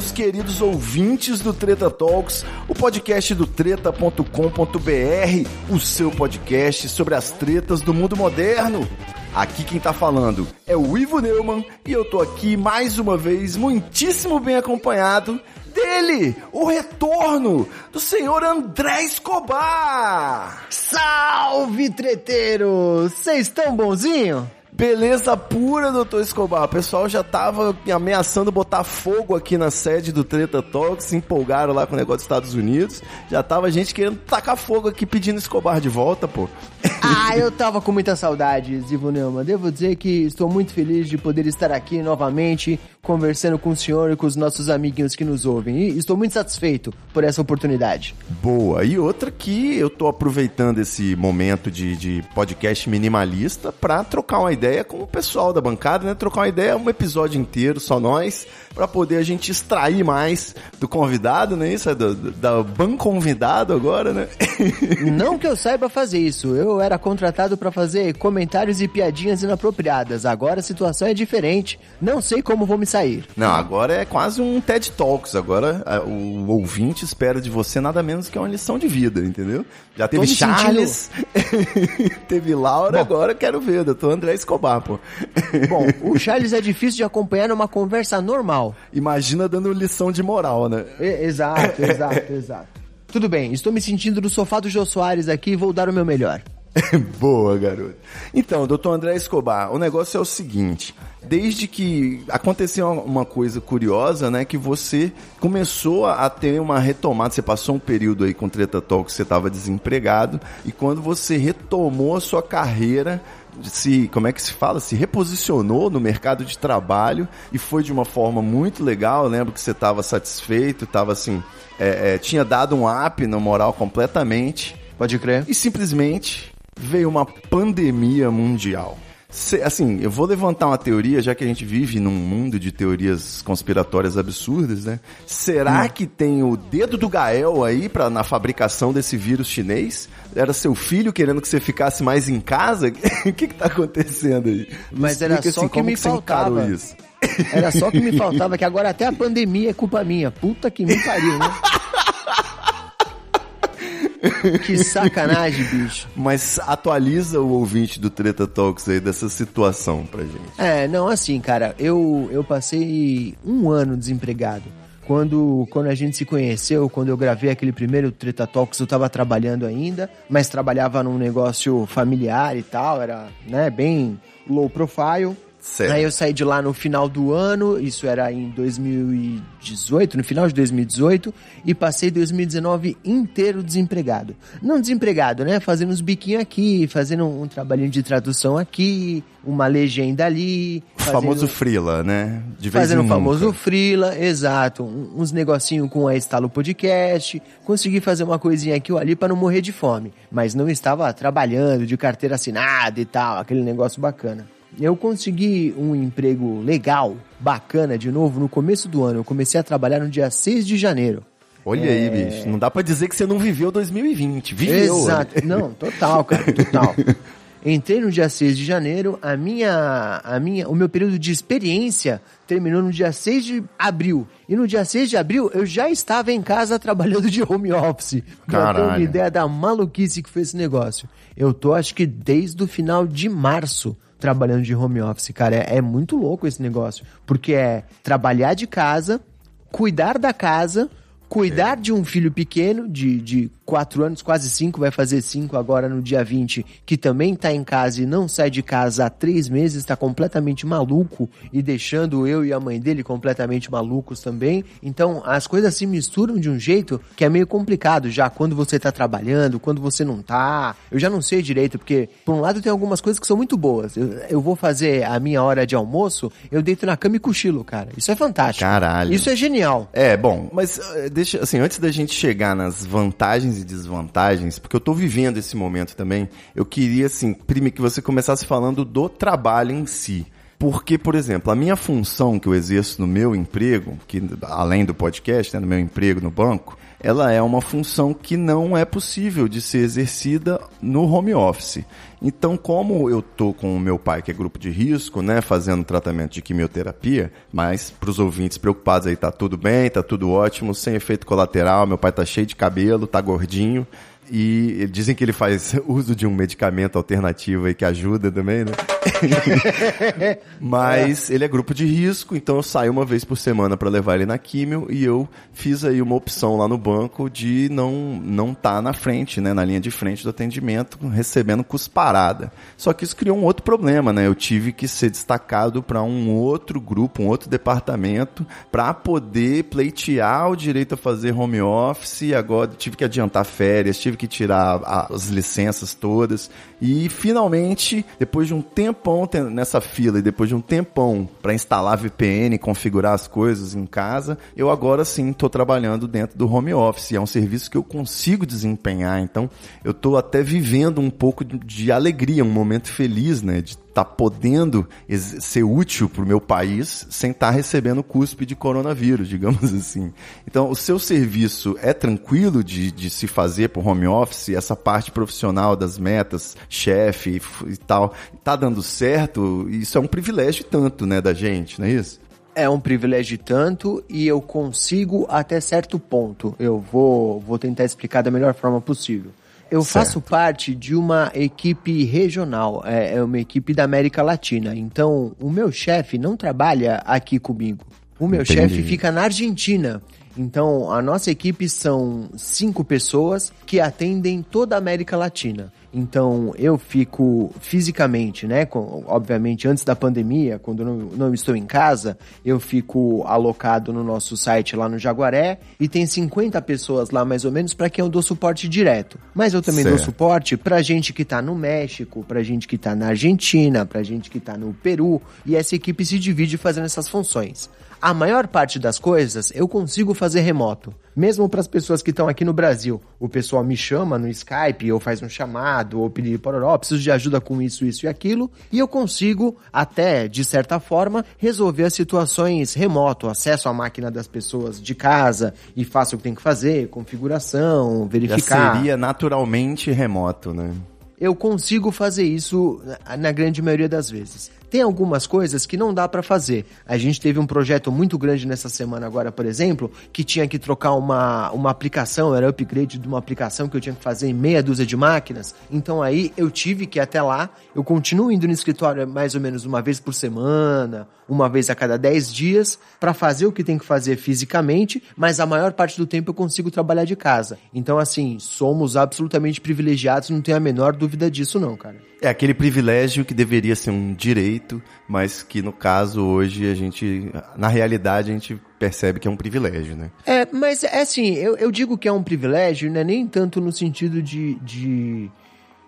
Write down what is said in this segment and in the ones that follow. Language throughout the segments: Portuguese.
Meus queridos ouvintes do Treta Talks, o podcast do treta.com.br, o seu podcast sobre as tretas do mundo moderno. Aqui quem tá falando é o Ivo Neumann e eu tô aqui mais uma vez muitíssimo bem acompanhado dele, o retorno do senhor André Escobar! Salve, treteiros! Vocês estão bonzinho? Beleza pura, doutor Escobar. O pessoal já tava ameaçando botar fogo aqui na sede do Treta Talk, se empolgaram lá com o negócio dos Estados Unidos. Já tava gente querendo tacar fogo aqui pedindo Escobar de volta, pô. Ah, eu tava com muita saudade, Ivo Neumann. Devo dizer que estou muito feliz de poder estar aqui novamente, conversando com o senhor e com os nossos amiguinhos que nos ouvem. E estou muito satisfeito por essa oportunidade. Boa. E outra que eu tô aproveitando esse momento de, de podcast minimalista pra trocar uma ideia com o pessoal da bancada, né? Trocar uma ideia, um episódio inteiro, só nós, pra poder a gente extrair mais do convidado, né? Isso é do, do- da ban convidado agora, né? Não que eu saiba fazer isso, eu era contratado pra fazer comentários e piadinhas inapropriadas. Agora a situação é diferente. Não sei como vou me sair. Não, agora é quase um TED Talks. Agora a- o ouvinte espera de você nada menos que uma lição de vida, entendeu? Já teve Charles, teve Laura, agora eu quero ver, doutor André Escobar, pô. Bom, o Charles é difícil de acompanhar numa conversa normal. Imagina dando lição de moral, né? E- exato, exato, exato. Tudo bem, estou me sentindo no sofá do Jô Soares aqui e vou dar o meu melhor. Boa, garoto. Então, doutor André Escobar, o negócio é o seguinte. Desde que aconteceu uma coisa curiosa, né? Que você começou a ter uma retomada. Você passou um período aí com Treta Talk que você estava desempregado. E quando você retomou a sua carreira, se, como é que se fala? Se reposicionou no mercado de trabalho e foi de uma forma muito legal. Eu lembro que você estava satisfeito, estava assim, é, é, tinha dado um up na moral completamente Pode crer. e simplesmente veio uma pandemia mundial. Se- assim, eu vou levantar uma teoria, já que a gente vive num mundo de teorias conspiratórias absurdas, né? Será que tem o dedo do Gael aí pra, na fabricação desse vírus chinês? Era seu filho querendo que você ficasse mais em casa? O que que tá acontecendo aí? Mas era explica, só assim, que me encarou faltava. isso? Era só que me faltava, que agora até a pandemia é culpa minha. Puta que me pariu, né? que sacanagem, bicho. Mas atualiza o ouvinte do Treta Talks aí dessa situação pra gente. É, não, assim, cara, eu, eu passei um ano desempregado. Quando, quando a gente se conheceu, quando eu gravei aquele primeiro Treta Talks, eu tava trabalhando ainda, mas trabalhava num negócio familiar e tal, era, né, bem low profile. Certo. Aí eu saí de lá no final do ano, isso era em 2018, no final de 2018, e passei 2019 inteiro desempregado. Não desempregado, né? Fazendo uns biquinhos aqui, fazendo um, trabalhinho de tradução aqui, uma legenda ali. O famoso frila, né? De vez Fazendo o famoso frila, exato. Uns negocinho com a Estalo Podcast. Consegui fazer uma coisinha aqui ou ali para não morrer de fome. Mas não estava trabalhando de carteira assinada e tal, aquele negócio bacana. Eu consegui um emprego legal, bacana de novo, no começo do ano. Eu comecei a trabalhar no dia 6 de janeiro. Olha aí, bicho. Não dá pra dizer que você não viveu 2020. Viveu. Exato. Não, total, cara, total. Entrei no dia 6 de janeiro, a minha, a minha, o meu período de experiência terminou no dia 6 de abril. E no dia 6 de abril eu já estava em casa trabalhando de home office. Pra ter uma Caralho. ideia da maluquice que foi esse negócio. Eu tô, acho que desde o final de março trabalhando de home office, cara. É, é muito louco esse negócio. Porque é trabalhar de casa, cuidar da casa, cuidar de um filho pequeno, de, de quatro anos, quase cinco, vai fazer cinco agora no dia 20, que também tá em casa e não sai de casa há três meses, está completamente maluco e deixando eu e a mãe dele completamente malucos também. Então as coisas se misturam de um jeito que é meio complicado já quando você tá trabalhando, quando você não tá. Eu já não sei direito, porque por um lado tem algumas coisas que são muito boas. Eu, eu vou fazer a minha hora de almoço, eu deito na cama e cochilo, cara. Isso é fantástico. Caralho. Isso é genial. É, bom, mas uh, deixa, assim, antes da gente chegar nas vantagens e desvantagens, porque eu tô vivendo esse momento também, eu queria, assim, primeiro que você começasse falando do trabalho em si. Porque, por exemplo, a minha função que eu exerço no meu emprego, que além do podcast, né, no meu emprego no banco, ela é uma função que não é possível de ser exercida no home office. Então, como eu tô com o meu pai, que é grupo de risco, né, fazendo tratamento de quimioterapia, mas para os ouvintes preocupados aí, tá tudo bem, tá tudo ótimo, sem efeito colateral, meu pai tá cheio de cabelo, tá gordinho, e dizem que ele faz uso de um medicamento alternativo aí que ajuda também, né? Mas ele é grupo de risco, então eu saio uma vez por semana para levar ele na químio e eu fiz aí uma opção lá no banco de não não tá na frente, né, na linha de frente do atendimento, recebendo cusparada. Só que isso criou um outro problema, né? Eu tive que ser destacado para um outro grupo, um outro departamento para poder pleitear o direito a fazer home office, e agora tive que adiantar férias, tive que tirar as licenças todas e finalmente, depois de um tempão nessa fila e depois de um tempão para instalar VPN, configurar as coisas em casa, eu agora sim estou trabalhando dentro do home office. É um serviço que eu consigo desempenhar. Então, eu estou até vivendo um pouco de alegria, um momento feliz, né? De tá podendo ser útil para o meu país sem estar tá recebendo cuspe de coronavírus, digamos assim. Então, o seu serviço é tranquilo de, de se fazer por home office, essa parte profissional das metas, chefe e, tal, tá dando certo? Isso é um privilégio tanto, né, da gente, não é isso? É um privilégio tanto e eu consigo até certo ponto. Eu vou, vou tentar explicar da melhor forma possível. Eu certo. faço parte de uma equipe regional, é, é uma equipe da América Latina. Então, o meu chefe não trabalha aqui comigo. O meu chefe fica na Argentina. Então, a nossa equipe são cinco pessoas que atendem toda a América Latina. Então eu fico fisicamente, né? Com, obviamente antes da pandemia, quando não, não estou em casa, eu fico alocado no nosso site lá no Jaguaré e tem 50 pessoas lá mais ou menos para quem eu dou suporte direto. Mas eu também certo. dou suporte para gente que tá no México, para gente que tá na Argentina, para gente que tá no Peru e essa equipe se divide fazendo essas funções. A maior parte das coisas eu consigo fazer remoto. Mesmo para as pessoas que estão aqui no Brasil. O pessoal me chama no Skype, ou faz um chamado, ou pedir por ó, preciso de ajuda com isso, isso e aquilo. E eu consigo, até de certa forma, resolver as situações remoto. Acesso à máquina das pessoas de casa e faço o que tem que fazer, configuração, verificar. Já seria naturalmente remoto, né? Eu consigo fazer isso na grande maioria das vezes. Tem algumas coisas que não dá para fazer. A gente teve um projeto muito grande nessa semana agora, por exemplo, que tinha que trocar uma, uma aplicação, era upgrade de uma aplicação que eu tinha que fazer em meia dúzia de máquinas. Então aí eu tive que ir até lá. Eu continuo indo no escritório mais ou menos uma vez por semana, uma vez a cada 10 dias, para fazer o que tem que fazer fisicamente, mas a maior parte do tempo eu consigo trabalhar de casa. Então, assim, somos absolutamente privilegiados, não tenho a menor dúvida disso, não, cara. É aquele privilégio que deveria ser um direito, mas que no caso hoje a gente, na realidade, a gente percebe que é um privilégio, né? É, mas é assim, eu, eu digo que é um privilégio, né? Nem tanto no sentido de, de,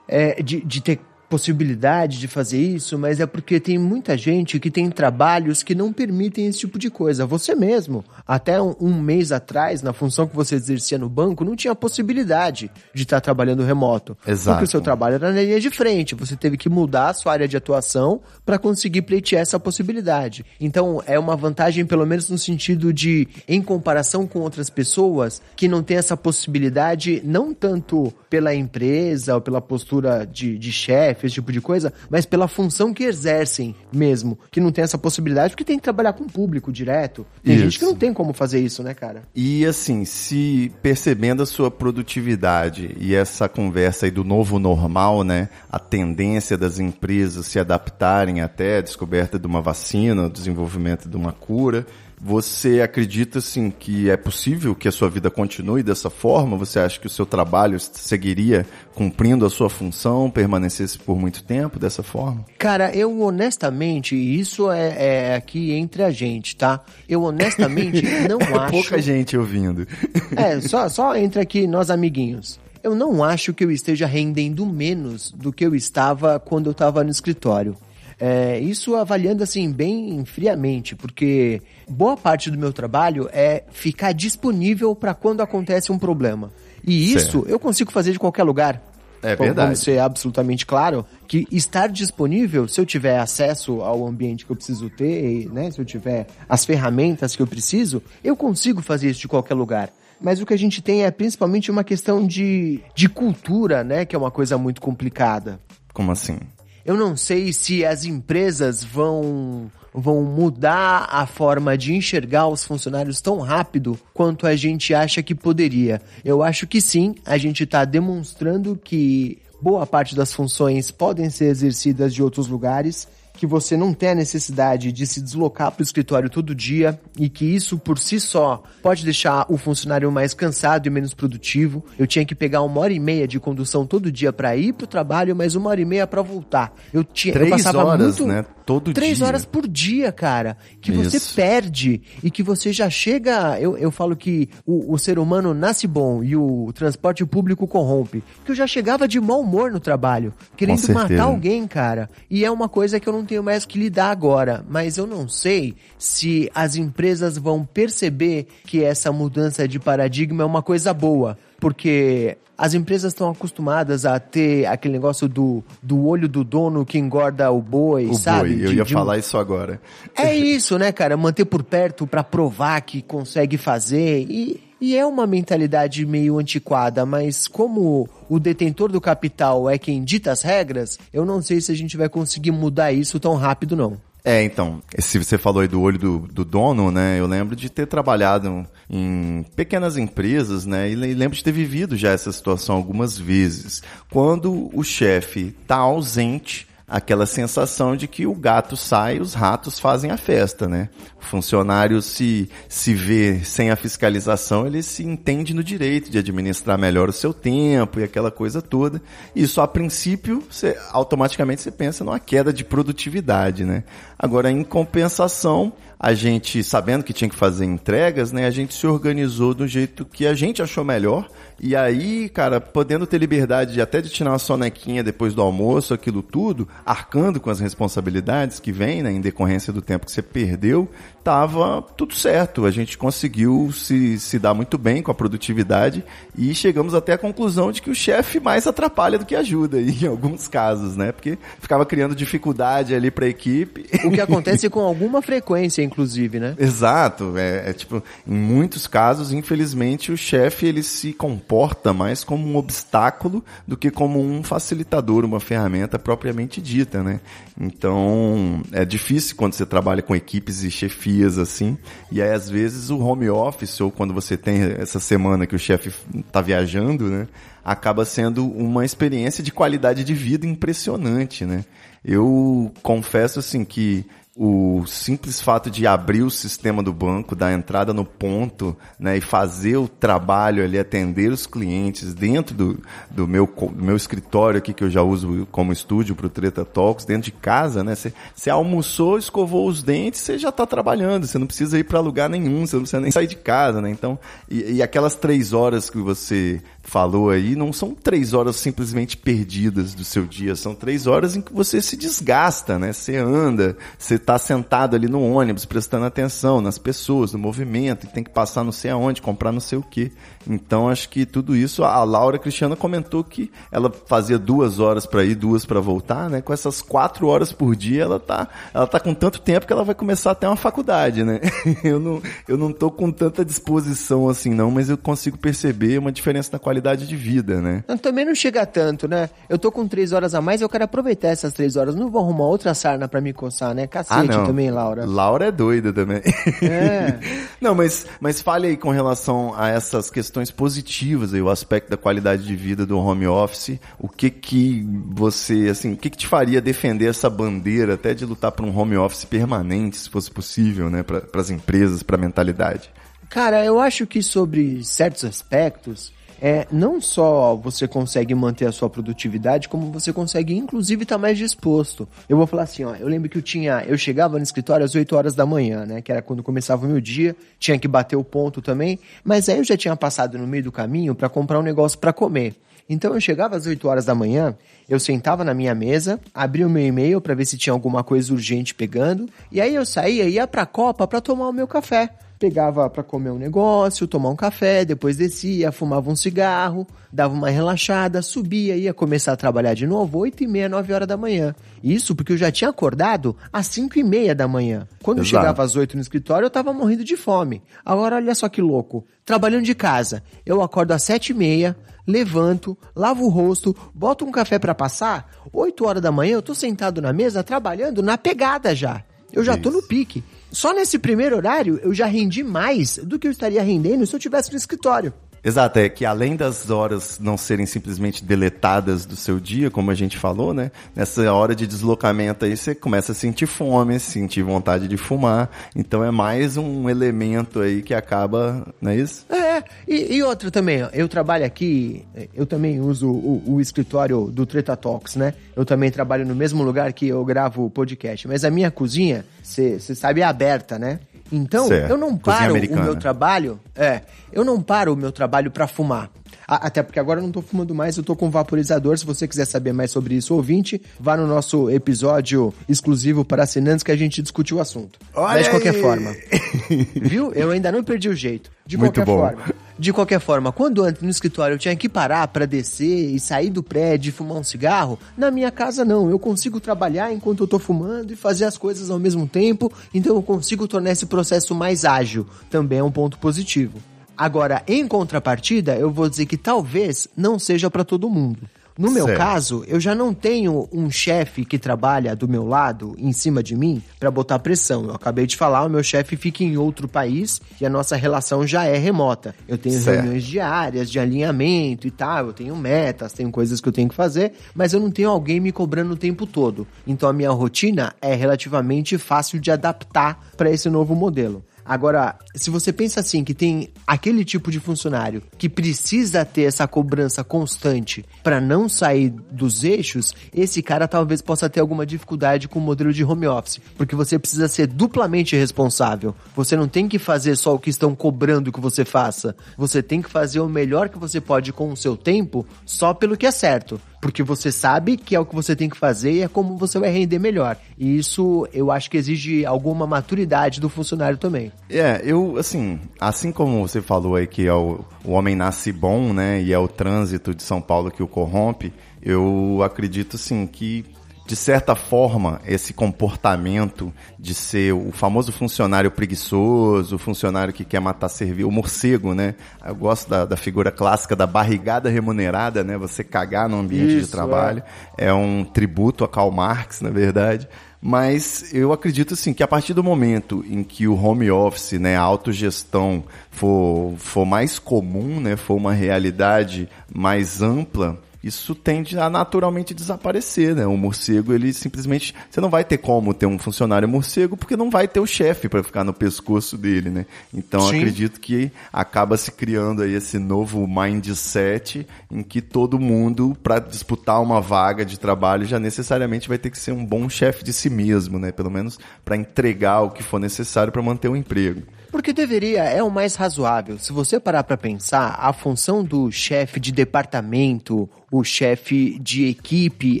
é, de, de ter possibilidade de fazer isso, mas é porque tem muita gente que tem trabalhos que não permitem esse tipo de coisa. Você mesmo, até um, um mês atrás, na função que você exercia no banco, não tinha possibilidade de estar trabalhando remoto. Exato. Porque o seu trabalho era na linha de frente. Você teve que mudar a sua área de atuação para conseguir pleitear essa possibilidade. Então, é uma vantagem, pelo menos no sentido de, em comparação com outras pessoas que não têm essa possibilidade, não tanto pela empresa ou pela postura de, de chefe, esse tipo de coisa, mas pela função que exercem mesmo, que não tem essa possibilidade, porque tem que trabalhar com o público direto. Tem isso. gente que não tem como fazer isso, né, cara? E assim, se percebendo a sua produtividade e essa conversa aí do novo normal, né, a tendência das empresas se adaptarem até a descoberta de uma vacina, o desenvolvimento de uma cura, Você acredita, assim, que é possível que a sua vida continue dessa forma? Você acha que o seu trabalho seguiria cumprindo a sua função, permanecesse por muito tempo dessa forma? Cara, eu honestamente, isso é, é aqui entre a gente, tá? Eu honestamente não acho. Pouca gente ouvindo. É, só, só entre aqui nós amiguinhos. Eu não acho que eu esteja rendendo menos do que eu estava quando eu estava no escritório. É, isso avaliando assim bem friamente, porque boa parte do meu trabalho é ficar disponível para quando acontece um problema. E isso Certo. eu consigo fazer de qualquer lugar. É Vamos- verdade. Vamos ser absolutamente claro que estar disponível, se eu tiver acesso ao ambiente que eu preciso ter, né, se eu tiver as ferramentas que eu preciso, eu consigo fazer isso de qualquer lugar. Mas o que a gente tem é principalmente uma questão de, de cultura, né, que é uma coisa muito complicada. Como assim? Eu não sei se as empresas vão vão mudar a forma de enxergar os funcionários tão rápido quanto a gente acha que poderia. Eu acho que sim, a gente está demonstrando que boa parte das funções podem ser exercidas de outros lugares, que você não tem a necessidade de se deslocar para o escritório todo dia e que isso por si só pode deixar o funcionário mais cansado e menos produtivo. Eu tinha que pegar uma hora e meia de condução todo dia para ir para o trabalho, mas uma hora e meia para voltar. Eu tinha eu Três passava horas, muito, né? Todo três dia. horas por dia, cara, que você Isso. perde e que você já chega. Eu, eu falo que o, o ser humano nasce bom e o transporte público corrompe. Que eu já chegava de mau humor no trabalho, querendo matar alguém, cara. E é uma coisa que eu não tenho mais que lidar agora. Mas eu não sei se as empresas vão perceber que essa mudança de paradigma é uma coisa boa. Porque as empresas estão acostumadas a ter aquele negócio do, do olho do dono que engorda o boi, O sabe? boi, eu De- ia de- falar isso agora. é isso, né, cara? Manter por perto pra provar que consegue fazer. E, e é uma mentalidade meio antiquada, mas como o detentor do capital é quem dita as regras, eu não sei se a gente vai conseguir mudar isso tão rápido, não. É, então, se você falou aí do olho do, do dono, né? Eu lembro de ter trabalhado em pequenas empresas, né? E le- lembro de ter vivido já essa situação algumas vezes. Quando o chefe tá ausente, aquela sensação de que o gato sai, os ratos fazem a festa, né? O funcionário se, se vê sem a fiscalização, ele se entende no direito de administrar melhor o seu tempo e aquela coisa toda. Isso, a princípio, você, automaticamente você pensa numa queda de produtividade, né? Agora, em compensação, a gente, sabendo que tinha que fazer entregas, né, a gente se organizou do jeito que a gente achou melhor. E aí, cara, podendo ter liberdade de até de tirar uma sonequinha depois do almoço, aquilo tudo, arcando com as responsabilidades que vem, né, em decorrência do tempo que você perdeu, tava tudo certo. A gente conseguiu se, se dar muito bem com a produtividade e chegamos até a conclusão de que o chefe mais atrapalha do que ajuda, em alguns casos, né? Porque ficava criando dificuldade ali pra equipe. O que acontece com alguma frequência, inclusive, né? Exato, é, é tipo, em muitos casos, infelizmente, o chefe ele se comporta mais como um obstáculo do que como um facilitador, uma ferramenta propriamente dita, né? Então, é difícil quando você trabalha com equipes e chefias assim, e aí às vezes o home office ou quando você tem essa semana que o chefe tá viajando, né? Acaba sendo uma experiência de qualidade de vida impressionante, né? Eu confesso assim que o simples fato de abrir o sistema do banco, dar entrada no ponto, né, e fazer o trabalho ali, atender os clientes dentro do, do, meu, do meu escritório aqui, que eu já uso como estúdio para o Treta Talks, dentro de casa, né, você almoçou, escovou os dentes, você já está trabalhando, você não precisa ir para lugar nenhum, você não precisa nem sair de casa, né, então, e, e aquelas três horas que você falou aí, não são três horas simplesmente perdidas do seu dia, são três horas em que você se desgasta, né? Você anda, você tá sentado ali no ônibus, prestando atenção nas pessoas, no movimento, e tem que passar não sei aonde, comprar não sei o quê. Então acho que tudo isso, a Laura Cristiana comentou que ela fazia duas horas para ir, duas para voltar, né? Com essas quatro horas por dia, ela tá, ela tá com tanto tempo que ela vai começar até uma faculdade, né? Eu não, eu não tô com tanta disposição assim não, mas eu consigo perceber uma diferença na qualidade de vida, né? Também não chega tanto, né? Eu tô com três horas a mais, eu quero aproveitar essas três horas. Não vou arrumar outra sarna pra me coçar, né? Cacete também, Laura. Laura é doida também. É. não, mas, mas fale aí com relação a essas questões positivas aí, o aspecto da qualidade de vida do home office. O que que você, assim, o que que te faria defender essa bandeira até de lutar por um home office permanente, se fosse possível, né, para as empresas, para a mentalidade? Cara, eu acho que sobre certos aspectos, é, não só você consegue manter a sua produtividade, como você consegue, inclusive, estar tá mais disposto. Eu vou falar assim, ó, eu lembro que eu tinha, eu chegava no escritório às 8 horas da manhã, né, que era quando começava o meu dia, tinha que bater o ponto também, mas aí eu já tinha passado no meio do caminho para comprar um negócio para comer. Então eu chegava às 8 horas da manhã, eu sentava na minha mesa, abria o meu e-mail para ver se tinha alguma coisa urgente pegando, e aí eu saía e ia para a copa para tomar o meu café pegava para comer um negócio, tomar um café, depois descia, fumava um cigarro, dava uma relaxada, subia, ia começar a trabalhar de novo, 8 e meia, 9 horas da manhã. Isso porque eu já tinha acordado às 5 e meia da manhã. Quando eu chegava às 8 no escritório, eu tava morrendo de fome. Agora olha só que louco. Trabalhando de casa, eu acordo às 7 e meia, levanto, lavo o rosto, boto um café para passar, 8 horas da manhã eu tô sentado na mesa trabalhando na pegada já. Eu já Isso. tô no pique. Só nesse primeiro horário eu já rendi mais do que eu estaria rendendo se eu tivesse no escritório. Exato, é que além das horas não serem simplesmente deletadas do seu dia, como a gente falou, né? Nessa hora de deslocamento aí você começa a sentir fome, sentir vontade de fumar. Então é mais um elemento aí que acaba, não é isso? É, e, e outra também, eu trabalho aqui, eu também uso o, o escritório do Treta Talks, né? Eu também trabalho no mesmo lugar que eu gravo o podcast, mas a minha cozinha, você sabe, é aberta, né? Então, certo. eu não paro o meu trabalho, é, eu não paro o meu trabalho para fumar. Até porque agora eu não tô fumando mais, eu tô com vaporizador. Se você quiser saber mais sobre isso, ouvinte, vá no nosso episódio exclusivo para assinantes que a gente discutiu o assunto. Olha Mas de qualquer aí. forma. Viu? Eu ainda não perdi o jeito. De Muito qualquer bom. forma. De qualquer forma, quando antes no escritório eu tinha que parar para descer e sair do prédio e fumar um cigarro, na minha casa não. Eu consigo trabalhar enquanto eu tô fumando e fazer as coisas ao mesmo tempo, então eu consigo tornar esse processo mais ágil. Também é um ponto positivo. Agora, em contrapartida, eu vou dizer que talvez não seja para todo mundo. No meu certo. caso, eu já não tenho um chefe que trabalha do meu lado, em cima de mim, para botar pressão. Eu acabei de falar, o meu chefe fica em outro país e a nossa relação já é remota. Eu tenho certo. reuniões diárias de alinhamento e tal, eu tenho metas, tenho coisas que eu tenho que fazer, mas eu não tenho alguém me cobrando o tempo todo. Então a minha rotina é relativamente fácil de adaptar para esse novo modelo. Agora, se você pensa assim, que tem aquele tipo de funcionário que precisa ter essa cobrança constante para não sair dos eixos, esse cara talvez possa ter alguma dificuldade com o modelo de home office, porque você precisa ser duplamente responsável. Você não tem que fazer só o que estão cobrando que você faça. Você tem que fazer o melhor que você pode com o seu tempo, só pelo que é certo porque você sabe que é o que você tem que fazer e é como você vai render melhor. E isso eu acho que exige alguma maturidade do funcionário também. É, eu, assim, assim como você falou aí que é o, o homem nasce bom, né, e é o trânsito de São Paulo que o corrompe, eu acredito, sim, que de certa forma, esse comportamento de ser o famoso funcionário preguiçoso, o funcionário que quer matar serviço, o morcego, né? Eu gosto da, da, figura clássica da barrigada remunerada, né? Você cagar no ambiente Isso, de trabalho. É. é um tributo a Karl Marx, na verdade. Mas eu acredito assim que a partir do momento em que o home office, né, a autogestão for, for mais comum, né, for uma realidade mais ampla, isso tende a naturalmente desaparecer, né? O morcego, ele simplesmente. Você não vai ter como ter um funcionário morcego, porque não vai ter o chefe para ficar no pescoço dele, né? Então acredito que acaba se criando aí esse novo mindset em que todo mundo, para disputar uma vaga de trabalho, já necessariamente vai ter que ser um bom chefe de si mesmo, né? Pelo menos para entregar o que for necessário para manter o emprego. Porque deveria, é o mais razoável. Se você parar para pensar, a função do chefe de departamento o chefe de equipe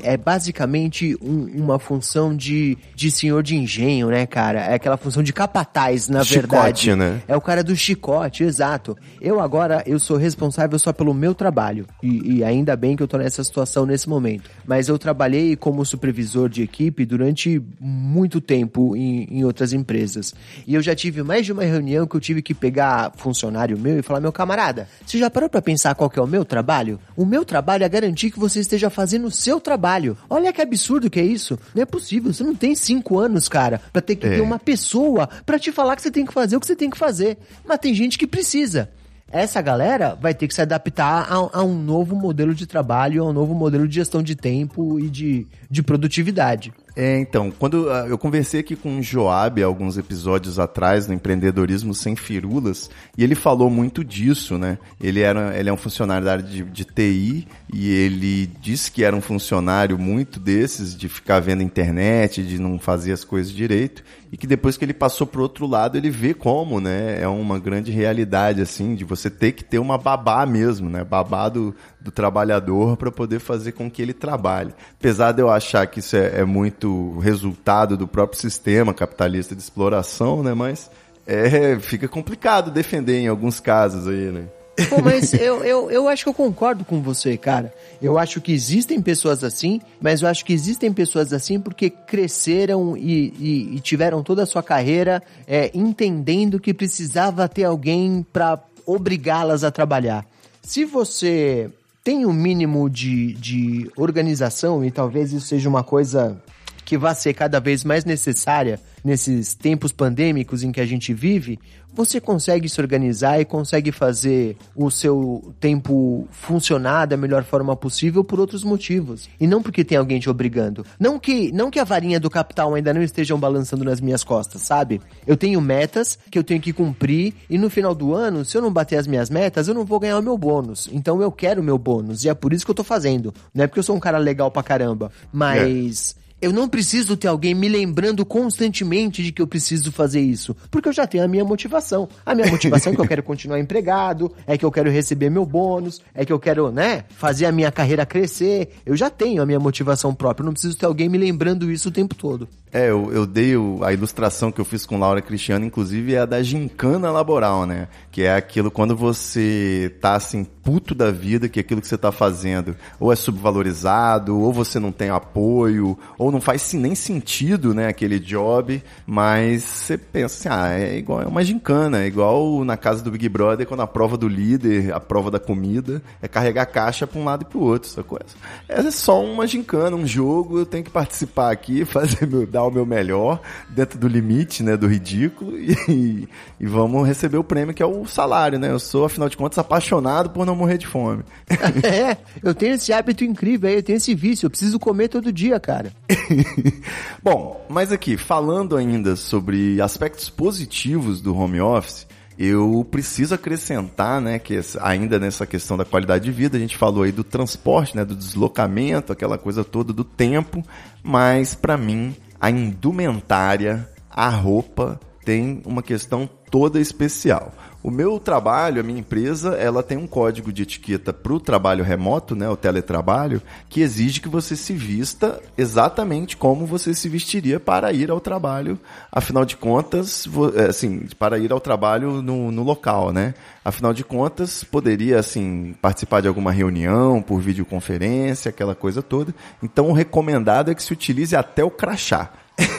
é basicamente um, uma função de, de senhor de engenho, né, cara? É aquela função de capataz, na chicote, verdade. né? É o cara do chicote, exato. Eu agora, eu sou responsável só pelo meu trabalho. E, e ainda bem que eu tô nessa situação nesse momento. Mas eu trabalhei como supervisor de equipe durante muito tempo em, em outras empresas. E eu já tive mais de uma reunião que eu tive que pegar funcionário meu e falar, meu camarada, você já parou pra pensar qual que é o meu trabalho? O meu trabalho é garantir que você esteja fazendo o seu trabalho. Olha que absurdo que é isso. Não é possível. Você não tem cinco anos, cara, pra ter que É. ter uma pessoa pra te falar que você tem que fazer o que você tem que fazer. Mas tem gente que precisa. Essa galera vai ter que se adaptar a, a um novo modelo de trabalho, a um novo modelo de gestão de tempo e de, de produtividade. É, então, quando ah, eu conversei aqui com o Joab alguns episódios atrás no Empreendedorismo Sem Firulas, e ele falou muito disso, né? Ele, era, ele é um funcionário da área de, de TI e ele disse que era um funcionário muito desses, de ficar vendo internet, de não fazer as coisas direito, e que depois que ele passou pro outro lado, ele vê como, né? É uma grande realidade, assim, de você ter que ter uma babá mesmo, né? Babá do, do trabalhador para poder fazer com que ele trabalhe. Apesar de eu achar que isso é, é muito resultado do próprio sistema capitalista de exploração, né? Mas é, fica complicado defender em alguns casos aí, né? Pô, mas eu, eu, eu acho que eu concordo com você, cara. Eu acho que existem pessoas assim, mas eu acho que existem pessoas assim porque cresceram e, e, e tiveram toda a sua carreira é, entendendo que precisava ter alguém pra obrigá-las a trabalhar. Se você tem um mínimo de, de organização, e talvez isso seja uma coisa que vai ser cada vez mais necessária nesses tempos pandêmicos em que a gente vive, você consegue se organizar e consegue fazer o seu tempo funcionar da melhor forma possível por outros motivos. E não porque tem alguém te obrigando. Não que, não que a varinha do capital ainda não estejam balançando nas minhas costas, sabe? Eu tenho metas que eu tenho que cumprir e no final do ano, se eu não bater as minhas metas, eu não vou ganhar o meu bônus. Então eu quero o meu bônus e é por isso que eu tô fazendo. Não é porque eu sou um cara legal pra caramba, mas eu não preciso ter alguém me lembrando constantemente de que eu preciso fazer isso, porque eu já tenho a minha motivação. A minha motivação é que eu quero continuar empregado, é que eu quero receber meu bônus, é que eu quero, né, fazer a minha carreira crescer. Eu já tenho a minha motivação própria, eu não preciso ter alguém me lembrando isso o tempo todo. É, eu, eu dei o- a ilustração que eu fiz com Laura Cristiano, inclusive, é a da gincana laboral, né? Que é aquilo quando você tá assim, puto da vida, que aquilo que você tá fazendo ou é subvalorizado, ou você não tem apoio, ou não faz nem sentido, né, aquele job, mas você pensa assim, ah, é igual é uma gincana, é igual na casa do Big Brother, quando a prova do líder, a prova da comida, é carregar a caixa pra um lado e pro outro, essa coisa. É só uma gincana, um jogo, eu tenho que participar aqui, fazer meu, dar o meu melhor, dentro do limite, né, do ridículo, e, e vamos receber o prêmio que é o salário, né? Eu sou, afinal de contas, apaixonado por não morrer de fome. é, eu tenho esse hábito incrível aí, eu tenho esse vício, eu preciso comer todo dia, cara. Bom, mas aqui, falando ainda sobre aspectos positivos do home office, eu preciso acrescentar, né, que ainda nessa questão da qualidade de vida, a gente falou aí do transporte, né, do deslocamento, aquela coisa toda do tempo, mas para mim a indumentária, a roupa tem uma questão toda especial. O meu trabalho, a minha empresa, ela tem um código de etiqueta para o trabalho remoto, né, o teletrabalho, que exige que você se vista exatamente como você se vestiria para ir ao trabalho. Afinal de contas, é, assim, para ir ao trabalho no, no local, né? Afinal de contas, poderia, assim, participar de alguma reunião por videoconferência, aquela coisa toda. Então, o recomendado é que se utilize até o crachá.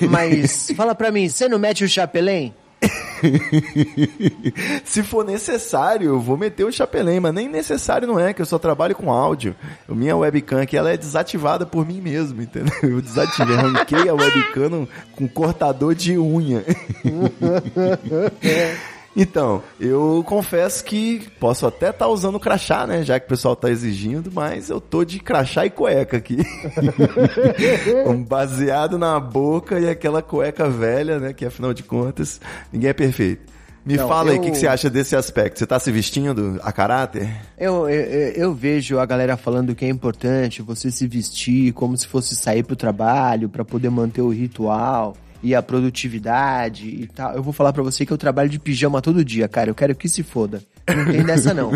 Mas fala pra mim, você não mete o chapelém? Se for necessário, eu vou meter o chapelém, mas nem necessário não é, que eu só trabalho com áudio. Minha webcam aqui, ela é desativada por mim mesmo, entendeu? Eu desativei, arranquei a webcam com cortador de unha. Então, eu confesso que posso até estar usando crachá, né? Já que o pessoal tá exigindo, mas eu tô de crachá e cueca aqui. baseado na boca e aquela cueca velha, né? Que afinal de contas, ninguém é perfeito. Me Não, fala aí o eu- que, que você acha desse aspecto. Você tá se vestindo a caráter? Eu, eu, eu- eu vejo a galera falando que é importante você se vestir como se fosse sair pro trabalho pra poder manter o ritual e a produtividade e tal. Eu vou falar pra você que eu trabalho de pijama todo dia, cara. Eu quero que se foda. Não tem dessa não.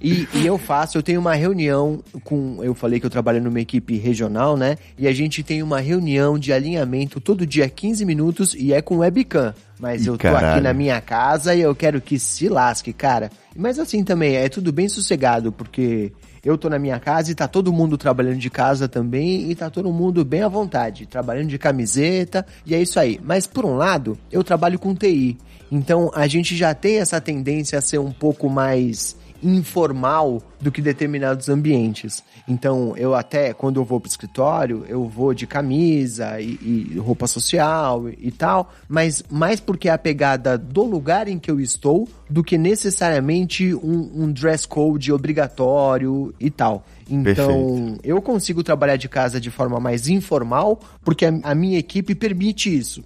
E, e eu faço, eu tenho uma reunião com. Eu falei que eu trabalho numa equipe regional, né? E a gente tem uma reunião de alinhamento todo dia 15 minutos e é com webcam. Mas Ih, eu tô aqui caralho. na minha casa e eu quero que se lasque, cara. Mas assim também, é tudo bem sossegado, porque eu tô na minha casa e tá todo mundo trabalhando de casa também e tá todo mundo bem à vontade, trabalhando de camiseta e é isso aí. Mas por um lado, eu trabalho com TI. Então a gente já tem essa tendência a ser um pouco mais informal do que determinados ambientes. Então, eu até, quando eu vou pro escritório, eu vou de camisa e, e roupa social e, e tal, mas mais porque é a pegada do lugar em que eu estou do que necessariamente um, um dress code obrigatório e tal. Então, Perfeito. eu consigo trabalhar de casa de forma mais informal porque a, a minha equipe permite isso.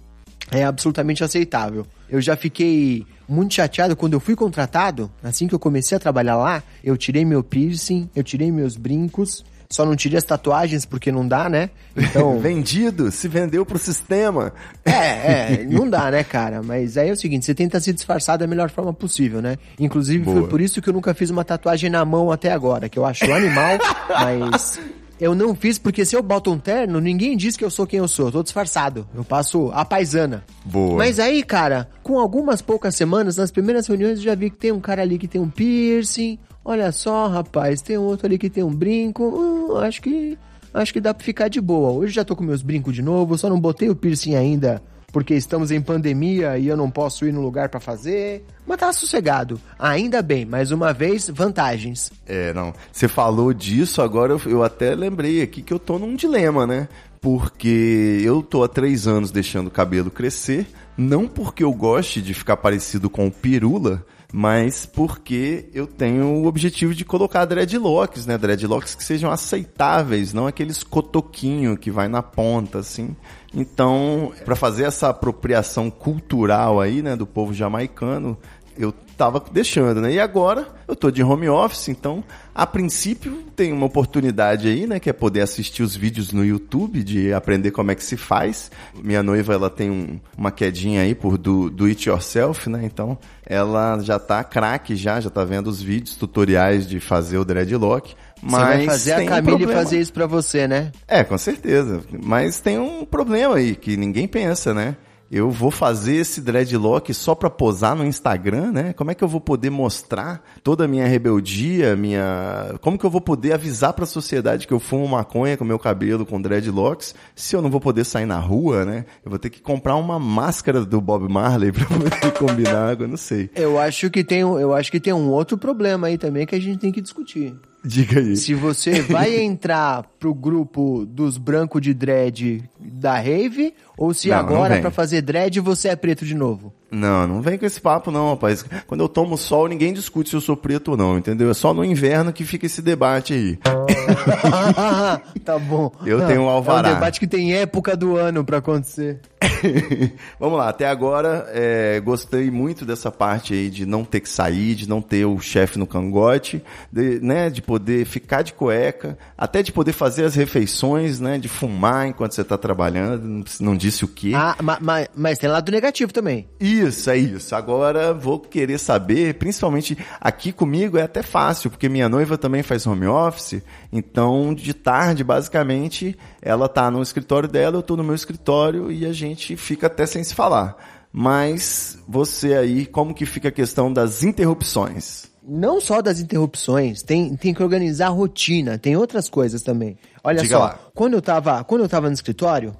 É absolutamente aceitável. Eu já fiquei muito chateado quando eu fui contratado, assim que eu comecei a trabalhar lá, eu tirei meu piercing, eu tirei meus brincos, só não tirei as tatuagens porque não dá, né? Então, Vendido, se vendeu pro sistema. é, é, não dá, né, cara? Mas aí é o seguinte, você tenta se disfarçar da melhor forma possível, né? Inclusive, foi Boa. por isso que eu nunca fiz uma tatuagem na mão até agora, que eu acho animal, mas eu não fiz porque se eu boto um terno, ninguém diz que eu sou quem eu sou, eu tô disfarçado. Eu passo a paisana. Boa. Mas aí, cara, com algumas poucas semanas, nas primeiras reuniões, eu já vi que tem um cara ali que tem um piercing. Olha só, rapaz, tem um outro ali que tem um brinco. Hum, acho que acho que dá pra ficar de boa. Hoje já tô com meus brincos de novo, só não botei o piercing ainda porque estamos em pandemia e eu não posso ir no lugar pra fazer. Mas tá sossegado. Ainda bem, mais uma vez, vantagens. É, não. Você falou disso, agora eu, eu até lembrei aqui que eu tô num dilema, né? Porque eu tô há três anos deixando o cabelo crescer, não porque eu goste de ficar parecido com o Pirula, mas porque eu tenho o objetivo de colocar dreadlocks, né? Dreadlocks que sejam aceitáveis, não aqueles cotoquinho que vai na ponta, assim. Então, para fazer essa apropriação cultural aí, né, do povo jamaicano, eu tava deixando, né? E agora eu tô de home office, então a princípio tem uma oportunidade aí, né, que é poder assistir os vídeos no YouTube de aprender como é que se faz. Minha noiva, ela tem um- uma quedinha aí por do, do it yourself, né? Então ela já tá craque já, já tá vendo os vídeos tutoriais de fazer o dreadlock. Mas você vai fazer a um Camille problema. fazer isso pra você, né? É, com certeza. Mas tem um problema aí que ninguém pensa, né? Eu vou fazer esse dreadlock só pra posar no Instagram, né? Como é que eu vou poder mostrar toda a minha rebeldia, minha, como que eu vou poder avisar pra sociedade que eu fumo maconha com meu cabelo com dreadlocks, se eu não vou poder sair na rua, né? Eu vou ter que comprar uma máscara do Bob Marley pra poder combinar, eu não sei. Eu acho que tem, eu acho que tem um outro problema aí também que a gente tem que discutir. Diga aí. Se você vai entrar pro grupo dos brancos de dread da Rave, ou se Não, agora, pra fazer dread, você é preto de novo. Não, não vem com esse papo não, rapaz. Quando eu tomo sol, ninguém discute se eu sou preto ou não, entendeu? É só no inverno que fica esse debate aí. tá bom. Eu tenho um alvará. É um debate que tem época do ano pra acontecer. Vamos lá, até agora é, gostei muito dessa parte aí de não ter que sair, de não ter o chefe no cangote, de, né, de poder ficar de cueca, até de poder fazer as refeições, né, de fumar enquanto você tá trabalhando, não, não disse o quê. Ah, ma- ma- mas tem lado negativo também. Isso, é isso. Agora vou querer saber, principalmente aqui comigo é até fácil, porque minha noiva também faz home office, então de tarde, basicamente, ela tá no escritório dela, eu tô no meu escritório e a gente fica até sem se falar. Mas você aí, como que fica a questão das interrupções? Não só das interrupções, tem, tem que organizar a rotina, tem outras coisas também. Olha Diga só, lá. quando eu tava, quando eu tava no escritório,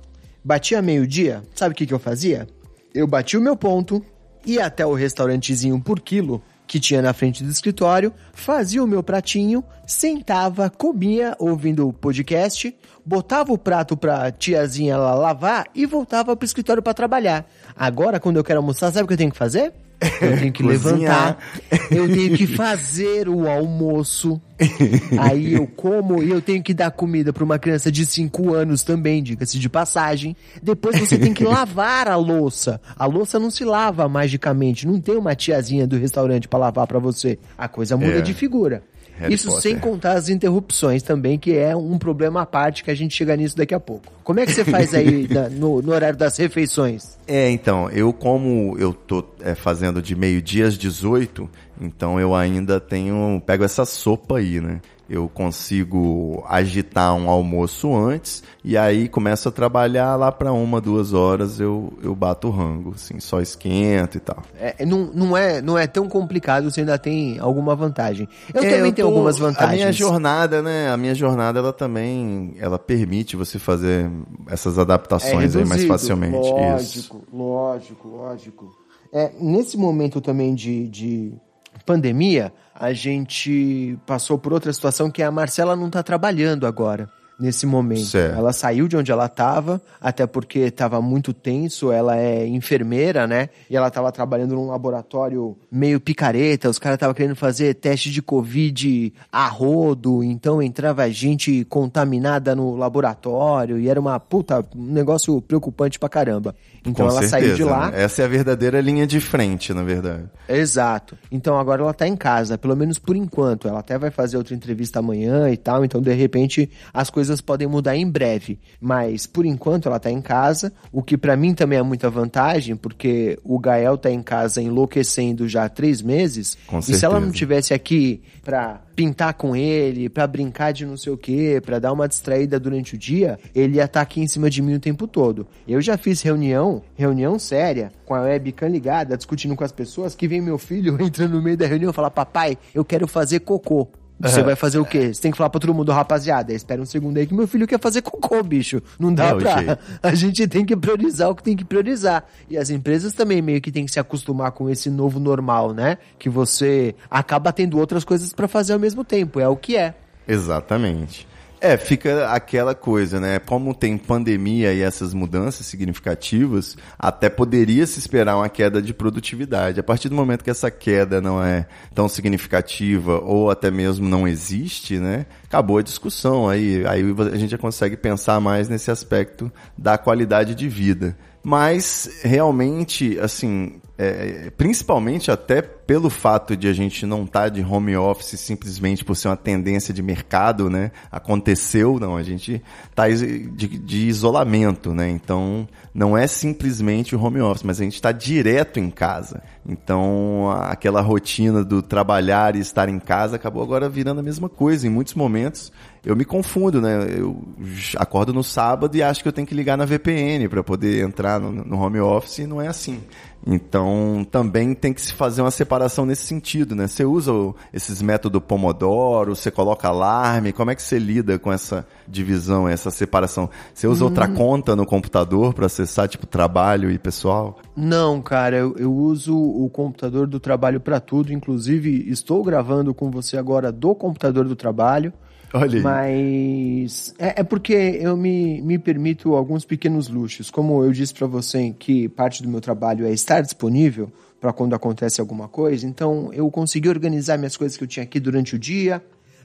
batia meio-dia, sabe o que que eu fazia? Eu batia o meu ponto, ia até o restaurantezinho por quilo que tinha na frente do escritório, fazia o meu pratinho, sentava, comia ouvindo o podcast, botava o prato pra tiazinha lá lavar e voltava pro escritório pra trabalhar. Agora, quando eu quero almoçar, sabe o que eu tenho que fazer? Eu tenho que levantar, eu tenho que fazer o almoço. Aí eu como e eu tenho que dar comida para uma criança de 5 anos também, diga-se de passagem. Depois você tem que lavar a louça. A louça não se lava magicamente, não tem uma tiazinha do restaurante para lavar para você. A coisa muda É. de figura. Harry Isso Potter. sem contar as interrupções também, que é um problema à parte que a gente chega nisso daqui a pouco. Como é que você faz aí da- no, no horário das refeições? É, então, eu como eu tô é, fazendo de meio-dia às 18, então eu ainda tenho, pego essa sopa aí, né? Eu consigo agitar um almoço antes e aí começo a trabalhar lá para uma, duas horas eu, eu bato o rango, assim, só esquento e tal. É, não, não, é, não é tão complicado, você ainda tem alguma vantagem. Eu É, também tenho tô- algumas A minha vantagens. jornada, né? A minha jornada, ela também, ela permite você fazer essas adaptações aí mais facilmente. Isso. Lógico, lógico, lógico. É, nesse momento também de, de pandemia, a gente passou por outra situação que a Marcela não tá trabalhando agora nesse momento. Certo. Ela saiu de onde ela estava, até porque estava muito tenso. Ela é enfermeira, né? E ela estava trabalhando num laboratório meio picareta. Os caras estavam querendo fazer teste de Covid a rodo, então entrava gente contaminada no laboratório e era uma puta, um negócio preocupante pra caramba. Então Com ela certeza, saiu de lá. né? Essa é a verdadeira linha de frente, na verdade. Exato. Então agora ela tá em casa, pelo menos por enquanto. Ela até vai fazer outra entrevista amanhã e tal, então de repente as coisas podem mudar em breve. Mas por enquanto ela tá em casa, o que pra mim também é muita vantagem, porque o Gael tá em casa enlouquecendo já há três meses. Com e se ela não certeza. tivesse aqui pra pintar com ele, pra brincar de não sei o que, pra dar uma distraída durante o dia, ele ia estar aqui em cima de mim o tempo todo. Eu já fiz reunião, reunião séria, com a webcam ligada, discutindo com as pessoas, que vem meu filho entrando no meio da reunião e fala, papai, eu quero fazer cocô. Você vai fazer o quê? Você tem que falar pra todo mundo, rapaziada, espera um segundo aí que meu filho quer fazer cocô, bicho. Não dá É pra... A gente tem que priorizar o que tem que priorizar. E as empresas também meio que tem que se acostumar com esse novo normal, né? Que você acaba tendo outras coisas pra fazer ao mesmo tempo. É o que é. Exatamente. É, fica aquela coisa, né? Como tem pandemia e essas mudanças significativas, até poderia se esperar uma queda de produtividade. A partir do momento que essa queda não é tão significativa ou até mesmo não existe, né? Acabou a discussão. Aí, aí a gente já consegue pensar mais nesse aspecto da qualidade de vida. Mas realmente, assim, é, principalmente até pelo fato de a gente não estar de home office simplesmente por ser uma tendência de mercado, né? Aconteceu, não, a gente está de, de isolamento, né? Então, não é simplesmente o home office, mas a gente está direto em casa. Então, aquela rotina do trabalhar e estar em casa acabou agora virando a mesma coisa. Em muitos momentos, eu me confundo, né? Eu acordo no sábado e acho que eu tenho que ligar na VPN para poder entrar no, no home office e não é assim. Então, também tem que se fazer uma separação nesse sentido, né? Você usa esses métodos Pomodoro, você coloca alarme, como é que você lida com essa divisão, essa separação? Você usa outra conta no computador para acessar, tipo, trabalho e pessoal? Não, cara, eu, eu uso o computador do trabalho pra tudo. Inclusive, estou gravando com você agora do computador do trabalho. Olha aí. Mas é, é porque eu me, me permito alguns pequenos luxos. Como eu disse pra você que parte do meu trabalho é estar disponível pra quando acontece alguma coisa, então eu consegui organizar minhas coisas que eu tinha aqui durante o dia.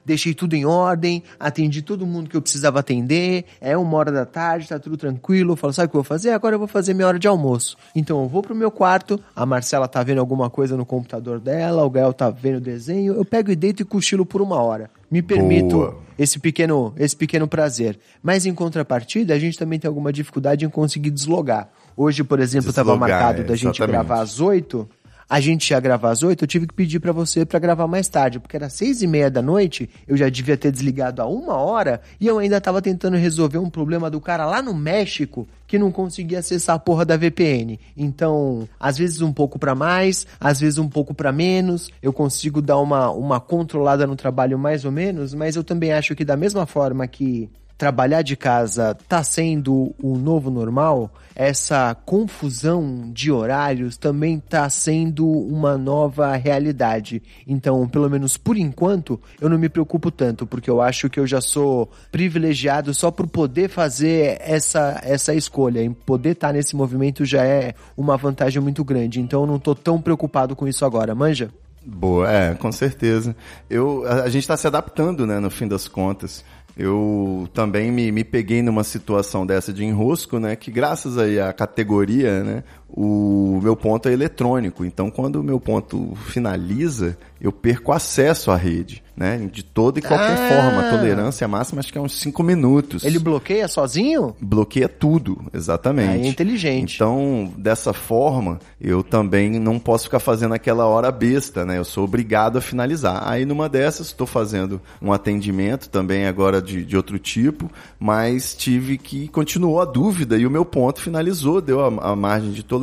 Deixei tudo em ordem, atendi todo mundo que eu precisava atender. É uma hora da tarde, tá tudo tranquilo. Eu falo, sabe o que eu vou fazer? Agora eu vou fazer minha hora de almoço. Então eu vou pro meu quarto, a Marcela tá vendo alguma coisa no computador dela, o Gael tá vendo o desenho. Eu pego e deito e cochilo por uma hora. Me permito Boa. esse pequeno, esse pequeno prazer. Mas em contrapartida, a gente também tem alguma dificuldade em conseguir deslogar. Hoje, por exemplo, estava marcado é, da gente exatamente. gravar às 8. A gente ia gravar às 8, eu tive que pedir pra você pra gravar mais tarde, porque era seis e meia da noite, eu já devia ter desligado há uma hora e eu ainda tava tentando resolver um problema do cara lá no México que não conseguia acessar a porra da VPN. Então, às vezes um pouco pra mais, às vezes um pouco pra menos, eu consigo dar uma, uma controlada no trabalho mais ou menos, mas eu também acho que da mesma forma que trabalhar de casa tá sendo o novo normal, essa confusão de horários também tá sendo uma nova realidade. Então, pelo menos por enquanto, eu não me preocupo tanto, porque eu acho que eu já sou privilegiado só por poder fazer essa, essa escolha. Em poder estar nesse movimento já é uma vantagem muito grande. Então, eu não tô tão preocupado com isso agora, manja? Boa, é, com certeza. Eu, a, a gente está se adaptando, né, no fim das contas. Eu também me, me peguei numa situação dessa de enrosco, né, que graças aí à categoria, né, o meu ponto é eletrônico. Então, quando o meu ponto finaliza, eu perco acesso à rede, né, de toda e qualquer Ah. forma. A tolerância máxima acho que é uns 5 minutos. Ele bloqueia sozinho? bloqueia tudo, exatamente. Aí é inteligente. Então, dessa forma, eu também não posso ficar fazendo aquela hora besta, né? Eu sou obrigado a finalizar. Aí, numa dessas, estou fazendo um atendimento também agora de, de outro tipo, mas tive que continuou a dúvida e o meu ponto finalizou, deu a, a margem de tolerância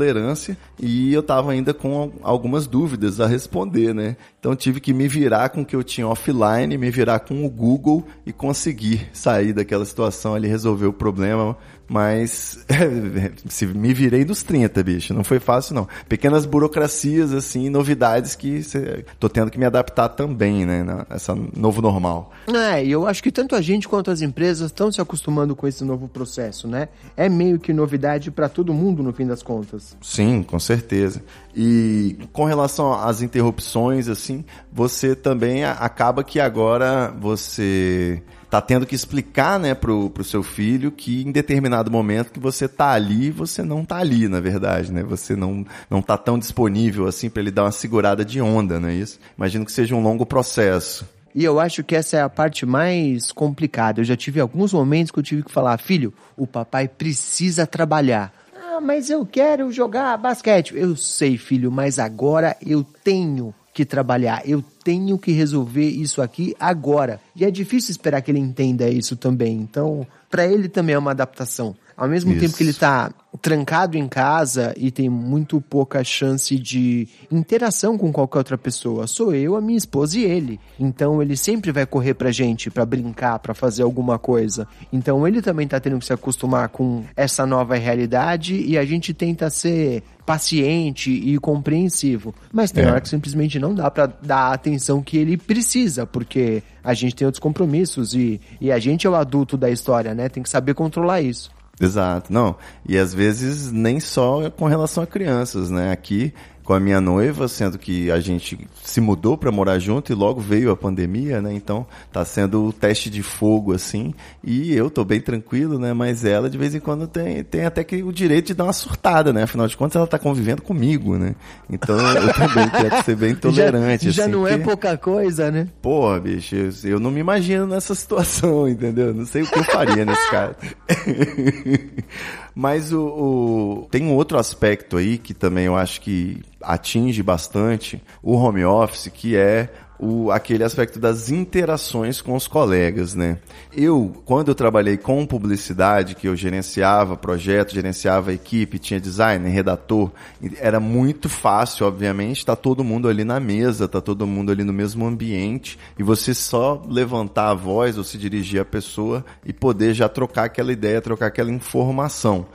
e eu estava ainda com algumas dúvidas a responder, né? Então tive que me virar com o que eu tinha offline, me virar com o Google e conseguir sair daquela situação ali, resolver o problema Mas se me virei dos 30, bicho. Não foi fácil, não. Pequenas burocracias, assim, novidades que cê, tô tendo que me adaptar também, né? Essa novo normal. É, e eu acho que tanto a gente quanto as empresas estão se acostumando com esse novo processo, né? É meio que novidade para todo mundo, no fim das contas. Sim, com certeza. E com relação às interrupções, assim, você também acaba que agora você tá tendo que explicar, né, pro, pro seu filho que em determinado momento que você tá ali, você não tá ali, na verdade, né? Você não, não tá tão disponível assim para ele dar uma segurada de onda, não é isso? Imagino que seja um longo processo. E eu acho que essa é a parte mais complicada. Eu já tive alguns momentos que eu tive que falar, filho, o papai precisa trabalhar. Ah, mas eu quero jogar basquete. Eu sei, filho, mas agora eu tenho que trabalhar, eu tenho que resolver isso aqui agora. E é difícil esperar que ele entenda isso também. Então, para ele também é uma adaptação. Ao mesmo Isso. tempo que ele está trancado em casa e tem muito pouca chance de interação com qualquer outra pessoa, sou eu, a minha esposa e ele. Então ele sempre vai correr pra gente para brincar, para fazer alguma coisa. Então ele também tá tendo que se acostumar com essa nova realidade e a gente tenta ser paciente e compreensivo. Mas tem é. hora que simplesmente não dá para dar a atenção que ele precisa, porque a gente tem outros compromissos e, e a gente é o adulto da história, né? Tem que saber controlar isso. Exato, não. E às vezes nem só com relação a crianças, né? Aqui com a minha noiva, sendo que a gente se mudou para morar junto e logo veio a pandemia, né? Então tá sendo o teste de fogo assim. E eu tô bem tranquilo, né? Mas ela de vez em quando tem, tem até que o direito de dar uma surtada, né? Afinal de contas ela tá convivendo comigo, né? Então eu também quero ser bem tolerante. Já, já assim, não é pouca coisa, né? Porra, bicho, eu, eu não me imagino nessa situação, entendeu? Não sei o que eu faria nesse caso. Mas o, o, tem um outro aspecto aí que também eu acho que atinge bastante o home office, que é o, aquele aspecto das interações com os colegas, né? Eu, quando eu trabalhei com publicidade, que eu gerenciava projeto, gerenciava equipe, tinha designer, redator, era muito fácil, obviamente, tá todo mundo ali na mesa, tá todo mundo ali no mesmo ambiente, e você só levantar a voz ou se dirigir à pessoa e poder já trocar aquela ideia, trocar aquela informação.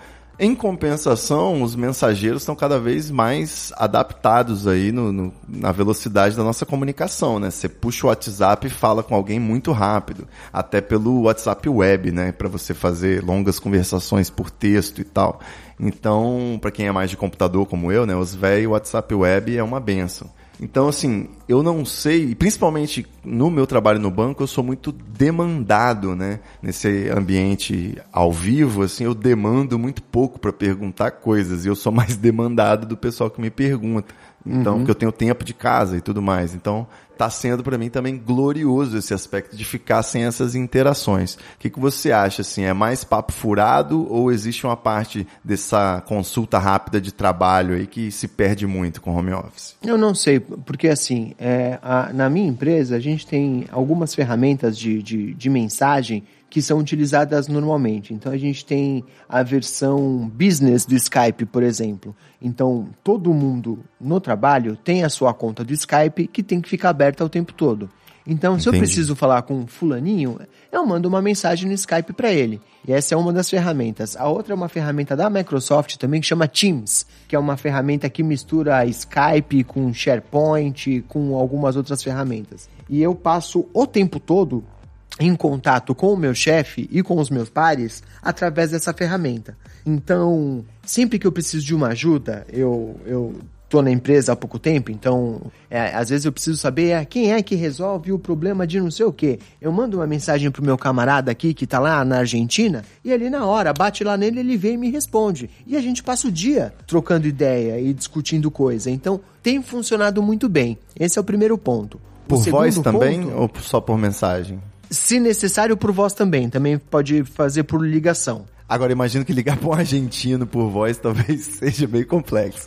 Em compensação, os mensageiros estão cada vez mais adaptados aí no, no, na velocidade da nossa comunicação, né? Você puxa o WhatsApp e fala com alguém muito rápido, até pelo WhatsApp web, né? Para você fazer longas conversações por texto e tal. Então, para quem é mais de computador como eu, né? Os velhos WhatsApp web é uma benção. Então, assim, eu não sei, principalmente no meu trabalho no banco, eu sou muito demandado, né? Nesse ambiente ao vivo, assim, eu demando muito pouco para perguntar coisas e eu sou mais demandado do pessoal que me pergunta. Então, uhum. porque eu tenho tempo de casa e tudo mais. Então, tá sendo para mim também glorioso esse aspecto de ficar sem essas interações. O que, que você acha, assim? É mais papo furado ou existe uma parte dessa consulta rápida de trabalho aí que se perde muito com home office? Eu não sei, porque assim, é, a, na minha empresa a gente tem algumas ferramentas de, de, de mensagem que são utilizadas normalmente. Então a gente tem a versão business do Skype, por exemplo. Então todo mundo no trabalho tem a sua conta do Skype que tem que ficar aberta o tempo todo. Então, Entendi. se eu preciso falar com fulaninho, eu mando uma mensagem no Skype para ele. E essa é uma das ferramentas. A outra é uma ferramenta da Microsoft também que chama Teams, que é uma ferramenta que mistura Skype com SharePoint, com algumas outras ferramentas. E eu passo o tempo todo em contato com o meu chefe e com os meus pares através dessa ferramenta. Então, sempre que eu preciso de uma ajuda, eu, eu tô na empresa há pouco tempo, então é, às vezes eu preciso saber é, quem é que resolve o problema de não sei o que. Eu mando uma mensagem pro meu camarada aqui que tá lá na Argentina e ali na hora bate lá nele, ele vem e me responde. E a gente passa o dia trocando ideia e discutindo coisa. Então tem funcionado muito bem. Esse é o primeiro ponto. Por voz também ponto, ou só por mensagem? Se necessário, por voz também. Também pode fazer por ligação. Agora, imagino que ligar para um argentino por voz talvez seja bem complexo.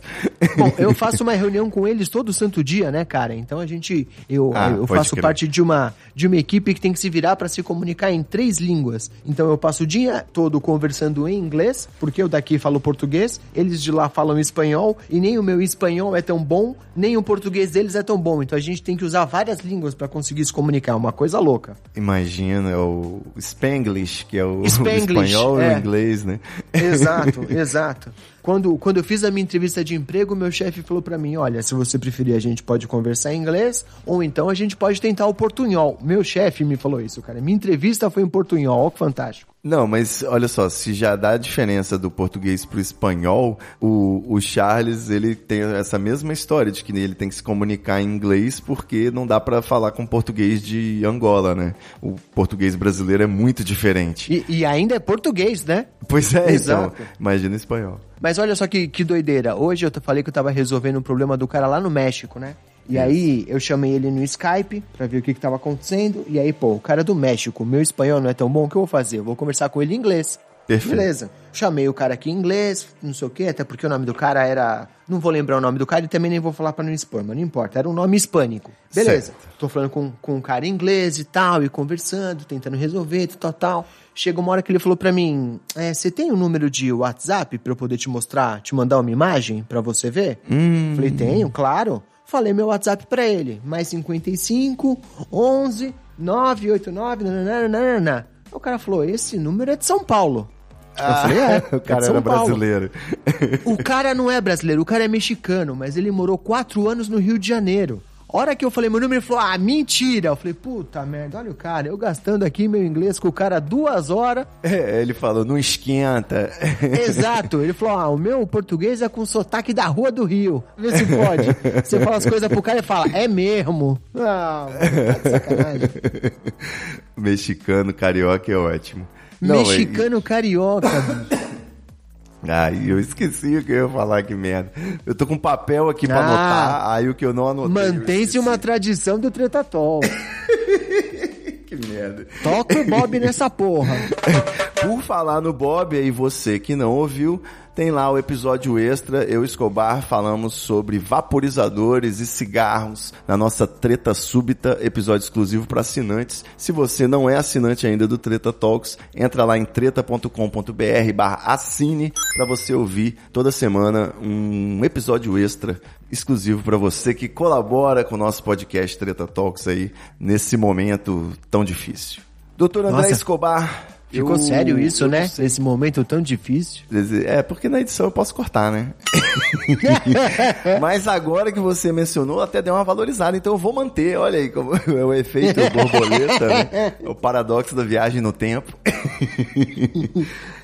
Bom, eu faço uma reunião com eles todo santo dia, né, cara? Então a gente. Eu, ah, eu faço crer. parte de uma, de uma equipe que tem que se virar para se comunicar em três línguas. Então eu passo o dia todo conversando em inglês, porque eu daqui falo português, eles de lá falam espanhol, e nem o meu espanhol é tão bom, nem o português deles é tão bom. Então a gente tem que usar várias línguas para conseguir se comunicar. Uma coisa louca. Imagina, é o Spanglish, que é o, Spanglish, o espanhol e é. o inglês inglês, né? Exato, exato. Quando, quando eu fiz a minha entrevista de emprego, meu chefe falou pra mim: olha, se você preferir, a gente pode conversar em inglês, ou então a gente pode tentar o portunhol. Meu chefe me falou isso, cara. Minha entrevista foi em portunhol, ó, que fantástico. Não, mas olha só, se já dá a diferença do português pro espanhol, o, o Charles, ele tem essa mesma história de que ele tem que se comunicar em inglês porque não dá pra falar com português de Angola, né? O português brasileiro é muito diferente. E, e ainda é português, né? Pois é, Exato. então, imagina espanhol. Mas olha só que, que doideira. Hoje eu falei que eu tava resolvendo um problema do cara lá no México, né? E aí eu chamei ele no Skype pra ver o que que tava acontecendo. E aí, pô, o cara do México, meu espanhol não é tão bom, o que eu vou fazer? Eu vou conversar com ele em inglês. Perfeito. Beleza. Chamei o cara aqui em inglês, não sei o quê, até porque o nome do cara era. Não vou lembrar o nome do cara e também nem vou falar pra não expor, mas não importa. Era um nome hispânico. Beleza. Certo. Tô falando com, com um cara em inglês e tal, e conversando, tentando resolver, tal, tal. Chega uma hora que ele falou pra mim: é, Você tem um número de WhatsApp pra eu poder te mostrar, te mandar uma imagem pra você ver? Falei: Tenho, claro. Falei meu WhatsApp pra ele: mais 55 11 989. nananana. O cara falou: Esse número é de São Paulo. Eu falei: É. o é cara São era Paulo." brasileiro. O cara não é brasileiro, o cara é mexicano, mas ele morou quatro anos no Rio de Janeiro. Hora que eu falei meu número, ele falou, ah, mentira. Eu falei, puta merda, olha o cara, eu gastando aqui meu inglês com o cara duas horas. É, ele falou, não esquenta. Exato, ele falou, ah, o meu português é com sotaque da rua do Rio. Vê se pode. Você fala as coisas pro cara e fala, é mesmo. Ah, tá de sacanagem. Mexicano, carioca é ótimo. Não, Mexicano carioca, bicho. Ai, eu esqueci o que eu ia falar, que merda. Eu tô com papel aqui pra Ah. anotar, aí o que eu não anotei. Mantém-se uma tradição do Tretatol. Que merda. Toca o Bob nessa porra. Por falar no Bob, aí você que não ouviu, tem lá o episódio extra, eu e Escobar falamos sobre vaporizadores e cigarros na nossa Treta Súbita, episódio exclusivo para assinantes. Se você não é assinante ainda do Treta Talks, entra lá em treta.com.br barra assine para você ouvir toda semana um episódio extra exclusivo para você que colabora com o nosso podcast Treta Talks aí nesse momento tão difícil. Doutor André Nossa. Escobar. Ficou eu- sério isso, né? Nesse momento tão difícil. É, porque na edição eu posso cortar, né? Mas agora que você mencionou, até deu uma valorizada, então eu vou manter. Olha aí como é o efeito borboleta, né? o paradoxo da viagem no tempo.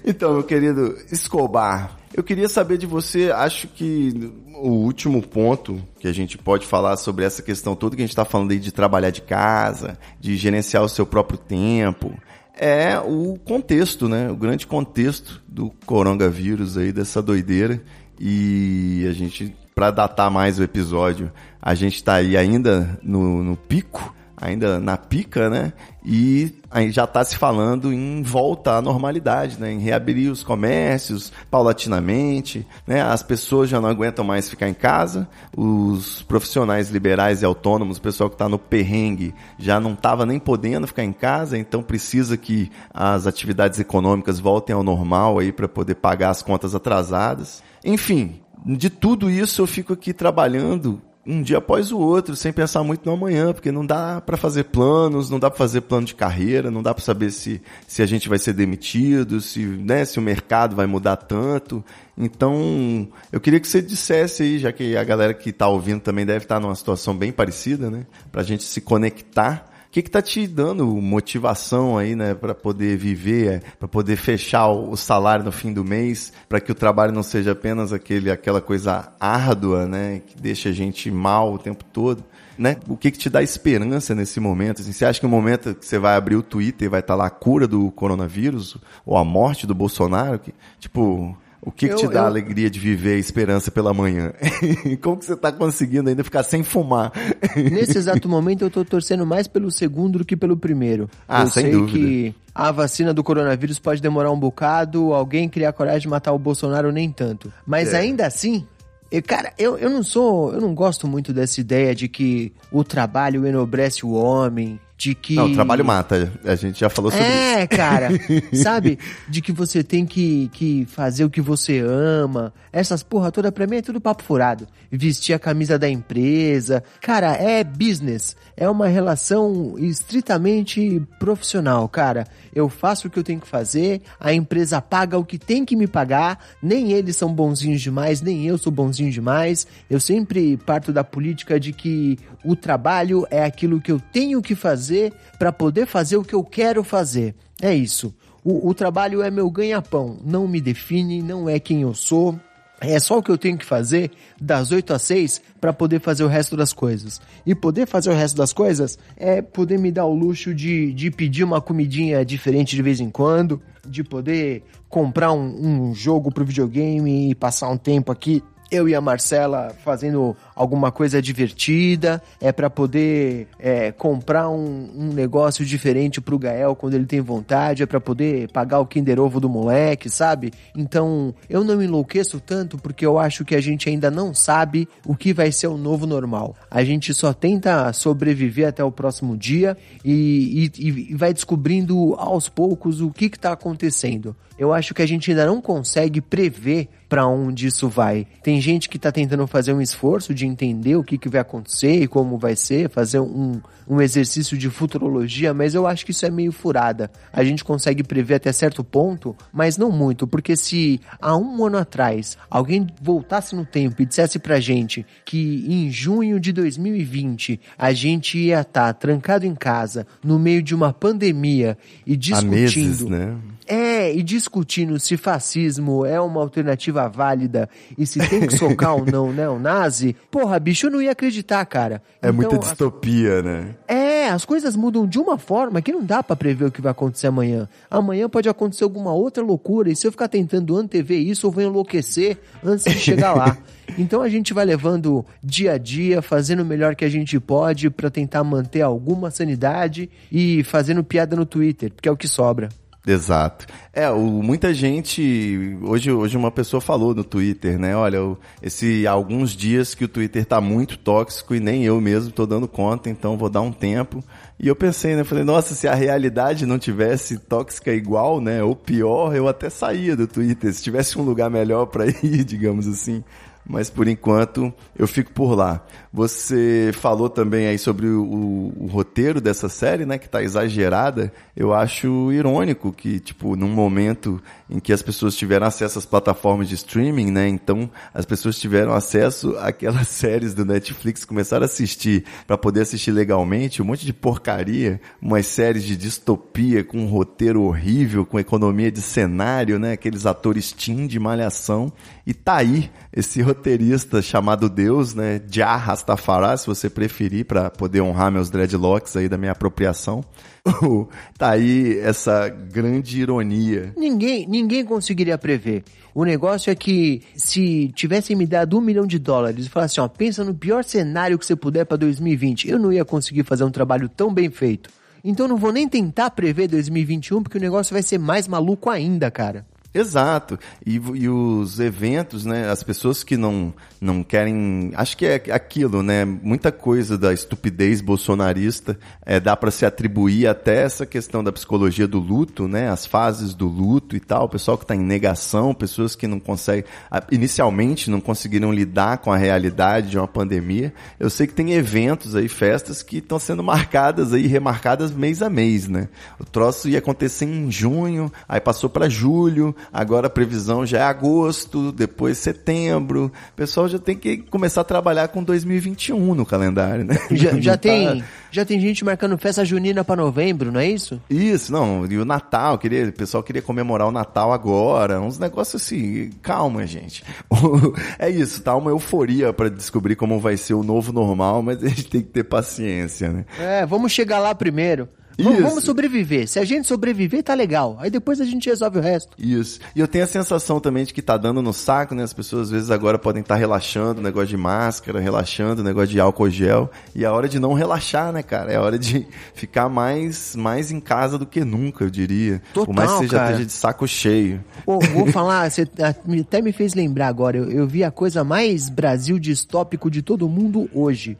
então, meu querido Escobar, eu queria saber de você, acho que o último ponto que a gente pode falar sobre essa questão toda que a gente está falando aí de trabalhar de casa, de gerenciar o seu próprio tempo, é o contexto, né? O grande contexto do coronavírus aí, dessa doideira. E a gente, para datar mais o episódio, a gente tá aí ainda no, no pico, ainda na pica, né? E aí já tá se falando em volta à normalidade, né? Em reabrir os comércios paulatinamente, né? As pessoas já não aguentam mais ficar em casa, os profissionais liberais e autônomos, o pessoal que está no perrengue, já não estava nem podendo ficar em casa, então precisa que as atividades econômicas voltem ao normal aí para poder pagar as contas atrasadas. Enfim, de tudo isso eu fico aqui trabalhando um dia após o outro, sem pensar muito no amanhã, porque não dá para fazer planos, não dá para fazer plano de carreira, não dá para saber se, se a gente vai ser demitido, se, né, se o mercado vai mudar tanto. Então, eu queria que você dissesse aí, já que a galera que está ouvindo também deve estar numa situação bem parecida, né, pra gente se conectar. O que que tá te dando motivação aí, né, para poder viver, para poder fechar o o salário no fim do mês, para que o trabalho não seja apenas aquele aquela coisa árdua, né, que deixa a gente mal o tempo todo, né? O que que te dá esperança nesse momento? Assim, você acha que no momento que você vai abrir o Twitter e vai estar lá a cura do coronavírus ou a morte do Bolsonaro, que, tipo, o que, que te Eu- dá eu- alegria de viver a esperança pela manhã? Como que você tá conseguindo ainda ficar sem fumar? Nesse exato momento eu tô torcendo mais pelo segundo do que pelo primeiro. Ah, eu sem sei dúvida. que a vacina do coronavírus pode demorar um bocado, alguém criar coragem de matar o Bolsonaro nem tanto. Mas É. ainda assim, eu, cara, eu, eu não sou, eu não gosto muito dessa ideia de que o trabalho enobrece o homem, de que. Não, o trabalho mata. A gente já falou sobre isso. É, cara, sabe? De que você tem que, que fazer o que você ama. Essas porra toda pra mim é tudo papo furado. Vestir a camisa da empresa. Cara, é business. É uma relação estritamente profissional, cara. Eu faço o que eu tenho que fazer, a empresa paga o que tem que me pagar, nem eles são bonzinhos demais, nem eu sou bonzinho demais. Eu sempre parto da política de que o trabalho é aquilo que eu tenho que fazer para poder fazer o que eu quero fazer. É isso. O, o trabalho é meu ganha-pão, não me define, não é quem eu sou. É só o que eu tenho que fazer das 8 às 6 para poder fazer o resto das coisas. E poder fazer o resto das coisas é poder me dar o luxo de, de pedir uma comidinha diferente de vez em quando, de poder comprar um, um jogo pro videogame e passar um tempo aqui eu e a Marcela fazendo alguma coisa divertida, é para poder é, comprar um, um, negócio diferente pro Gael quando ele tem vontade, é para poder pagar o Kinder Ovo do moleque, sabe? Então, eu não me enlouqueço tanto porque eu acho que a gente ainda não sabe o que vai ser o novo normal. A gente só tenta sobreviver até o próximo dia e, e, e vai descobrindo aos poucos o que que tá acontecendo. Eu acho que a gente ainda não consegue prever para onde isso vai. Tem gente que está tentando fazer um esforço de entender o que, que vai acontecer e como vai ser, fazer um, um exercício de futurologia, mas eu acho que isso é meio furada. A gente consegue prever até certo ponto, mas não muito, porque se há um ano atrás alguém voltasse no tempo e dissesse pra gente que em junho de 2020 a gente ia estar tá trancado em casa, no meio de uma pandemia e discutindo. Há meses, né? É, e discutindo se fascismo é uma alternativa válida e se tem que socar ou não neonazi, porra, bicho, eu não ia acreditar, cara. É então, muita distopia, né? É, as coisas mudam de uma forma que não dá para prever o que vai acontecer amanhã. Amanhã pode acontecer alguma outra loucura e se eu ficar tentando antever isso, eu vou enlouquecer antes de chegar lá. Então a gente vai levando dia a dia, fazendo o melhor que a gente pode para tentar manter alguma sanidade e fazendo piada no Twitter, porque é o que sobra. Exato. É, o, muita gente. Hoje, hoje uma pessoa falou no Twitter, né? Olha, esse alguns dias que o Twitter tá muito tóxico e nem eu mesmo tô dando conta, então vou dar um tempo. E eu pensei, né? Falei, nossa, se a realidade não tivesse tóxica igual, né? Ou pior, eu até saía do Twitter. Se tivesse um lugar melhor para ir, digamos assim mas por enquanto eu fico por lá. Você falou também aí sobre o, o, roteiro dessa série, né, que está exagerada. Eu acho irônico que, tipo, num momento em que as pessoas tiveram acesso às plataformas de streaming, né, então as pessoas tiveram acesso àquelas séries do Netflix, começaram a assistir para poder assistir legalmente, um monte de porcaria, umas séries de distopia com um roteiro horrível, com economia de cenário, né, aqueles atores teen de malhação, e tá aí esse roteirista chamado Deus, né, Jah Rastafari, se você preferir, para poder honrar meus dreadlocks aí da minha apropriação. tá aí essa grande ironia. Ninguém, ninguém conseguiria prever. O negócio é que se tivessem me dado um milhão de dólares e falassem, ó, pensa no pior cenário que você puder para 2020, eu não ia conseguir fazer um trabalho tão bem feito. Então não vou nem tentar prever 2021 porque o negócio vai ser mais maluco ainda, cara. Exato. E, e, os eventos, né? As pessoas que não, não querem. Acho que é aquilo, né? Muita coisa da estupidez bolsonarista é, dá para se atribuir até essa questão da psicologia do luto, né? As fases do luto e tal. O pessoal que está em negação, pessoas que não conseguem. Inicialmente não conseguiram lidar com a realidade de uma pandemia. Eu sei que tem eventos aí, festas que estão sendo marcadas aí, remarcadas mês a mês, né? O troço ia acontecer em junho, aí passou para julho agora a previsão já é agosto, depois setembro. O pessoal já tem que começar a trabalhar com 2021 no calendário, né? Já, já tem, já tem gente marcando festa junina para novembro, não é isso? Isso, não. E o Natal, queria, o pessoal queria comemorar o Natal agora, uns negócios assim. Calma, gente. é isso, tá uma euforia para descobrir como vai ser o novo normal, mas a gente tem que ter paciência, né? É, vamos chegar lá primeiro. Isso. Vamos sobreviver. Se a gente sobreviver, tá legal. Aí depois a gente resolve o resto. Isso. E eu tenho a sensação também de que tá dando no saco, né? As pessoas às vezes agora podem estar tá relaxando, negócio de máscara, relaxando, negócio de álcool gel. E é hora de não relaxar, né, cara? É hora de ficar mais, mais em casa do que nunca, eu diria. Total, Por mais que você já esteja de saco cheio. Pô, vou falar, você até me fez lembrar agora. Eu, eu vi a coisa mais Brasil distópico de todo mundo hoje.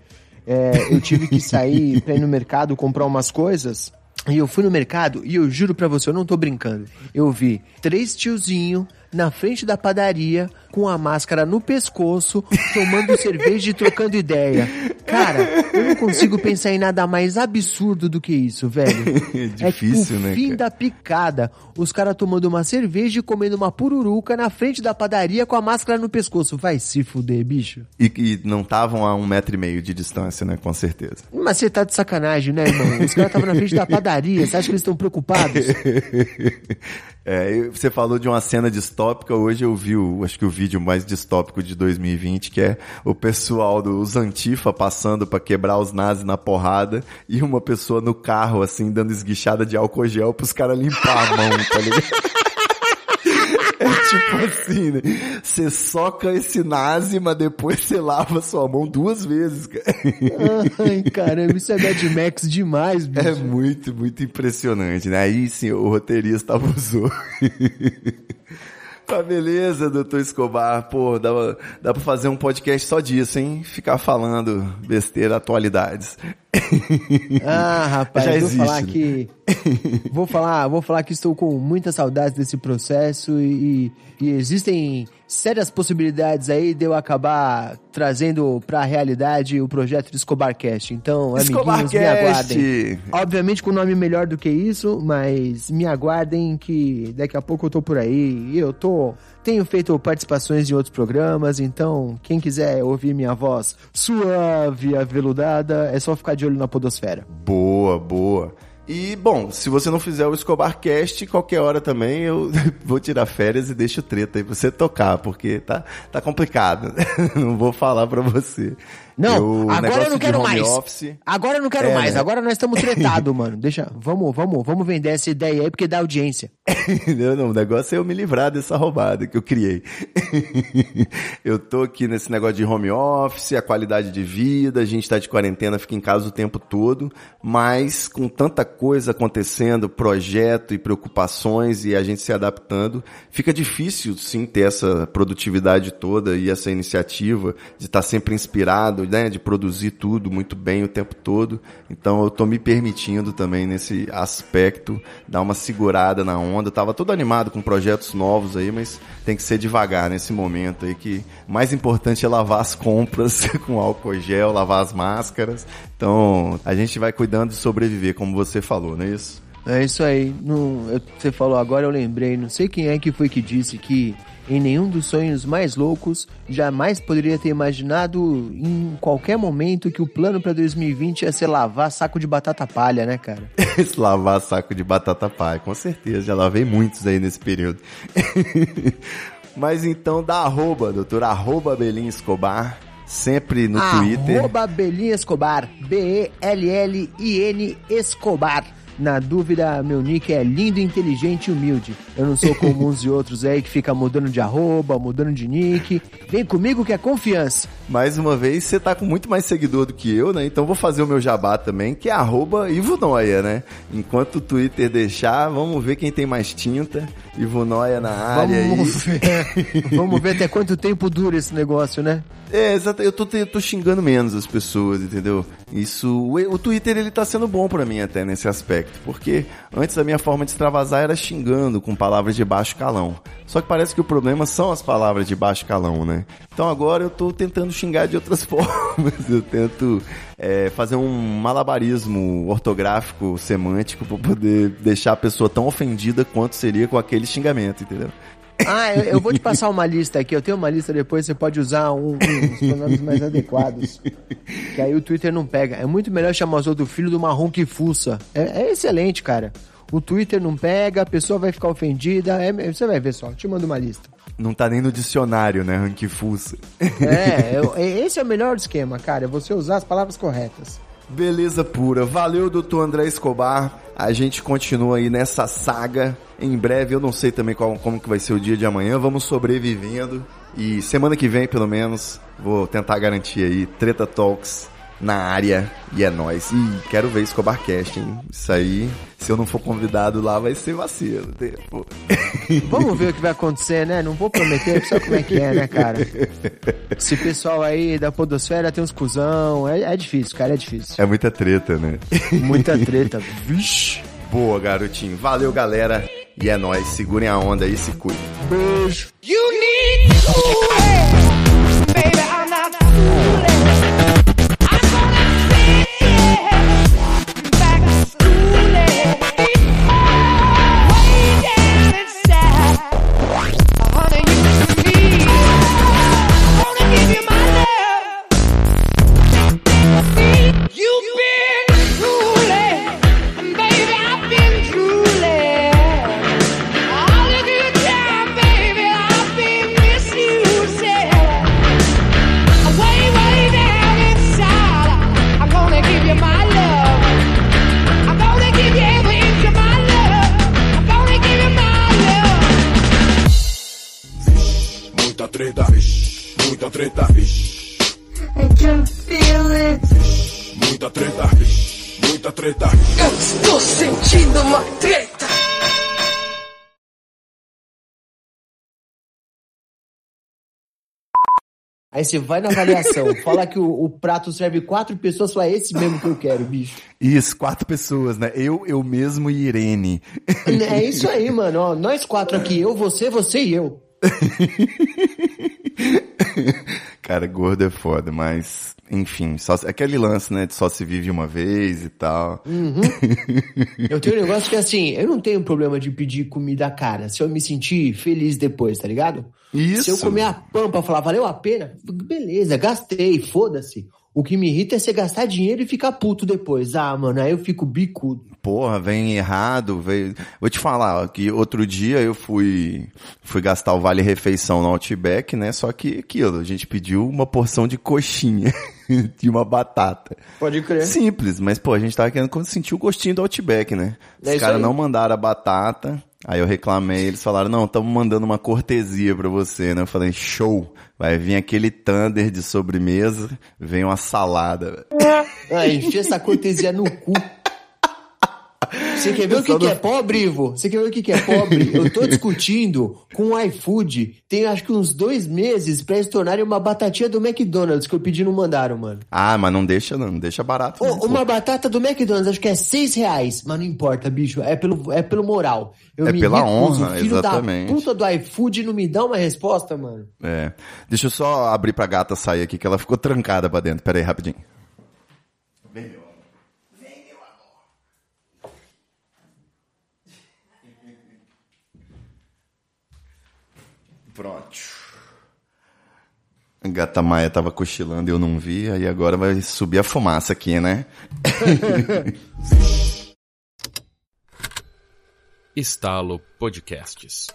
É, eu tive que sair pra ir no mercado comprar umas coisas. E eu fui no mercado e eu juro pra você, eu não tô brincando. Eu vi três tiozinho na frente da padaria com a máscara no pescoço, tomando cerveja e trocando ideia. Cara, eu não consigo pensar em nada mais absurdo do que isso, velho. É difícil, é, o né, fim cara? da picada. Os caras tomando uma cerveja e comendo uma pururuca na frente da padaria com a máscara no pescoço. Vai se fuder, bicho. E, e não estavam a um metro e meio de distância, né? Com certeza. Mas você tá de sacanagem, né, irmão? Os caras estavam na frente da padaria. Você acha que eles estão preocupados? É, você falou de uma cena distópica, hoje eu vi o, acho que o vídeo mais distópico de 2020, que é o pessoal dos Antifa passando pra quebrar os nazis na porrada e uma pessoa no carro, assim, dando esguichada de álcool gel pros caras limpar a mão, tá ligado? É tipo assim, né? Você soca esse nazi, mas depois você lava sua mão duas vezes, cara. Ai, caramba, isso é Mad Max demais, bicho. É muito, muito impressionante, né? Aí sim, o roteirista abusou. Tá beleza, doutor Escobar. Pô, dá, dá pra fazer um podcast só disso, hein? Ficar falando besteira, atualidades. Ah, rapaz, Já vou existe, falar né? que vou falar, vou falar que estou com muitas saudades desse processo e, e existem sérias possibilidades aí de eu acabar trazendo pra realidade o projeto de Escobarcast. Então, amiguinhos, me aguardem. Obviamente com nome melhor do que isso, mas me aguardem que daqui a pouco eu tô por aí. E eu tô tenho feito participações em outros programas, então quem quiser ouvir minha voz suave aveludada, é só ficar de olho na podosfera. Boa, boa. E, bom, se você não fizer o Escobarcast, qualquer hora também eu vou tirar férias e deixo treta aí pra você tocar, porque tá, tá complicado. não vou falar pra você. Não, agora eu não quero mais. office- Agora eu não quero É, mais. né? Agora nós estamos tretados, mano. Deixa, vamos, vamos, vamos vender essa ideia aí porque dá audiência. Não, não, o negócio é eu me livrar dessa roubada que eu criei. eu tô aqui nesse negócio de home office, a qualidade de vida, a gente tá de quarentena, fica em casa o tempo todo, mas com tanta coisa acontecendo, projeto e preocupações e a gente se adaptando, fica difícil sim ter essa produtividade toda e essa iniciativa de estar sempre inspirado, né, de produzir tudo muito bem o tempo todo. Então eu tô me permitindo também nesse aspecto dar uma segurada na onda. Eu tava todo animado com projetos novos aí, mas tem que ser devagar nesse momento aí que mais importante é lavar as compras com álcool gel, lavar as máscaras. Então a gente vai cuidando de sobreviver, como você falou, não é isso? É isso aí. Não, eu- você falou agora, eu lembrei. Não sei quem é que foi que disse que em nenhum dos sonhos mais loucos jamais poderia ter imaginado em qualquer momento que o plano pra 2020 ia ser lavar saco de batata palha, né, cara? Lavar saco de batata palha, com certeza. Já lavei muitos aí nesse período. Mas então dá arroba, doutor, arroba Belinha Escobar, sempre no Twitter. Arroba Belinha Escobar. B-E-L-L-I-N Escobar. Na dúvida, meu nick é lindo, inteligente e humilde. Eu não sou como uns e outros aí que fica mudando de arroba, mudando de nick. Vem comigo que é confiança. Mais uma vez, você tá com muito mais seguidor do que eu, né? Então vou fazer o meu jabá também, que é arroba Ivonoia, né? Enquanto o Twitter deixar, vamos ver quem tem mais tinta. Ivonoia na área Vamos ver. Vamos ver até quanto tempo dura esse negócio, né? É, exato. Eu tô, tô xingando menos as pessoas, entendeu? Isso. O, o Twitter ele tá sendo bom pra mim até nesse aspecto, porque antes a minha forma de extravasar era xingando com palavras de baixo calão. Só que parece que o problema são as palavras de baixo calão, né? Então agora eu tô tentando xingar de outras formas. Eu tento é, fazer um malabarismo ortográfico, semântico, pra poder deixar a pessoa tão ofendida quanto seria com aquele xingamento, entendeu? Ah, eu, eu vou te passar uma lista aqui. Eu tenho uma lista depois, você pode usar um, uns pronomes mais adequados. Que aí o Twitter não pega. É muito melhor chamar os outros filho do marrom que fuça. É, é excelente, cara. O Twitter não pega, a pessoa vai ficar ofendida. É, você vai ver só, te mando uma lista. Não tá nem no dicionário, né? Ranquifuça. É, eu- esse é o melhor esquema, cara. É você usar as palavras corretas. Beleza pura. Valeu, doutor André Escobar. A gente continua aí nessa saga. Em breve, eu não sei também qual, como que vai ser o dia de amanhã. Vamos sobrevivendo. E semana que vem, pelo menos, vou tentar garantir aí Treta Talks na área e é nóis. E quero ver Escobarcast, hein? Isso aí, se eu não for convidado lá, vai ser vacilo. Tempo. Vamos ver o que vai acontecer, né? Não vou prometer, sabe como é que é, né, cara? Esse pessoal aí da podosfera tem uns cuzão, é, é difícil, cara, é difícil. É muita treta, né? Muita treta. Vixe. Boa, garotinho. Valeu, galera. E é nóis. Segurem a onda aí e se cuidem. Beijo. You need to Aí você vai na avaliação, fala que o, o prato serve quatro pessoas, só é esse mesmo que eu quero, bicho. Isso, quatro pessoas, né? Eu, eu mesmo e Irene. É isso aí, mano. Ó, nós quatro aqui, eu, você, você e eu. Cara, gordo é foda, mas enfim, só, aquele lance, né, de só se vive uma vez e tal. Eu tenho um negócio que assim, eu não tenho problema de pedir comida cara, se eu me sentir feliz depois, tá ligado? Isso. Se eu comer a pampa e falar, valeu a pena, beleza, gastei, foda-se. O que me irrita é você gastar dinheiro e ficar puto depois. Ah, mano, aí eu fico bicudo. Porra, vem errado, veio... Vou te falar, ó, que outro dia eu fui fui gastar o vale refeição no Outback, né? Só que aquilo, a gente pediu uma porção de coxinha de uma batata. Pode crer. Simples, mas pô, a gente tava querendo sentir o gostinho do Outback, né? É Os caras não mandaram a batata. Aí eu reclamei, eles falaram, não, estamos mandando uma cortesia pra você, né? Eu falei, show, vai vir aquele thunder de sobremesa, vem uma salada. Ah, enfia essa cortesia no cu. Você quer ver o que, que é pobre, Ivo? Você quer ver o que, que é pobre? Eu tô discutindo com o iFood tem acho que uns dois meses pra eles tornarem uma batatinha do McDonald's que eu pedi e não mandaram, mano. Ah, mas não deixa não, não deixa barato. Pô. uma batata do McDonald's, acho que é seis reais. Mas não importa, bicho. É pelo, é pelo moral. Eu É me pela recuso. honra, Filho exatamente. da puta do iFood não me dá uma resposta, mano. É. Deixa eu só abrir pra gata sair aqui, que ela ficou trancada pra dentro. Pera aí, rapidinho. Vem, meu amor. Vem, meu amor. Pronto. A gata Maia tava cochilando e eu não vi, aí agora vai subir a fumaça aqui, né? Estalo Podcasts.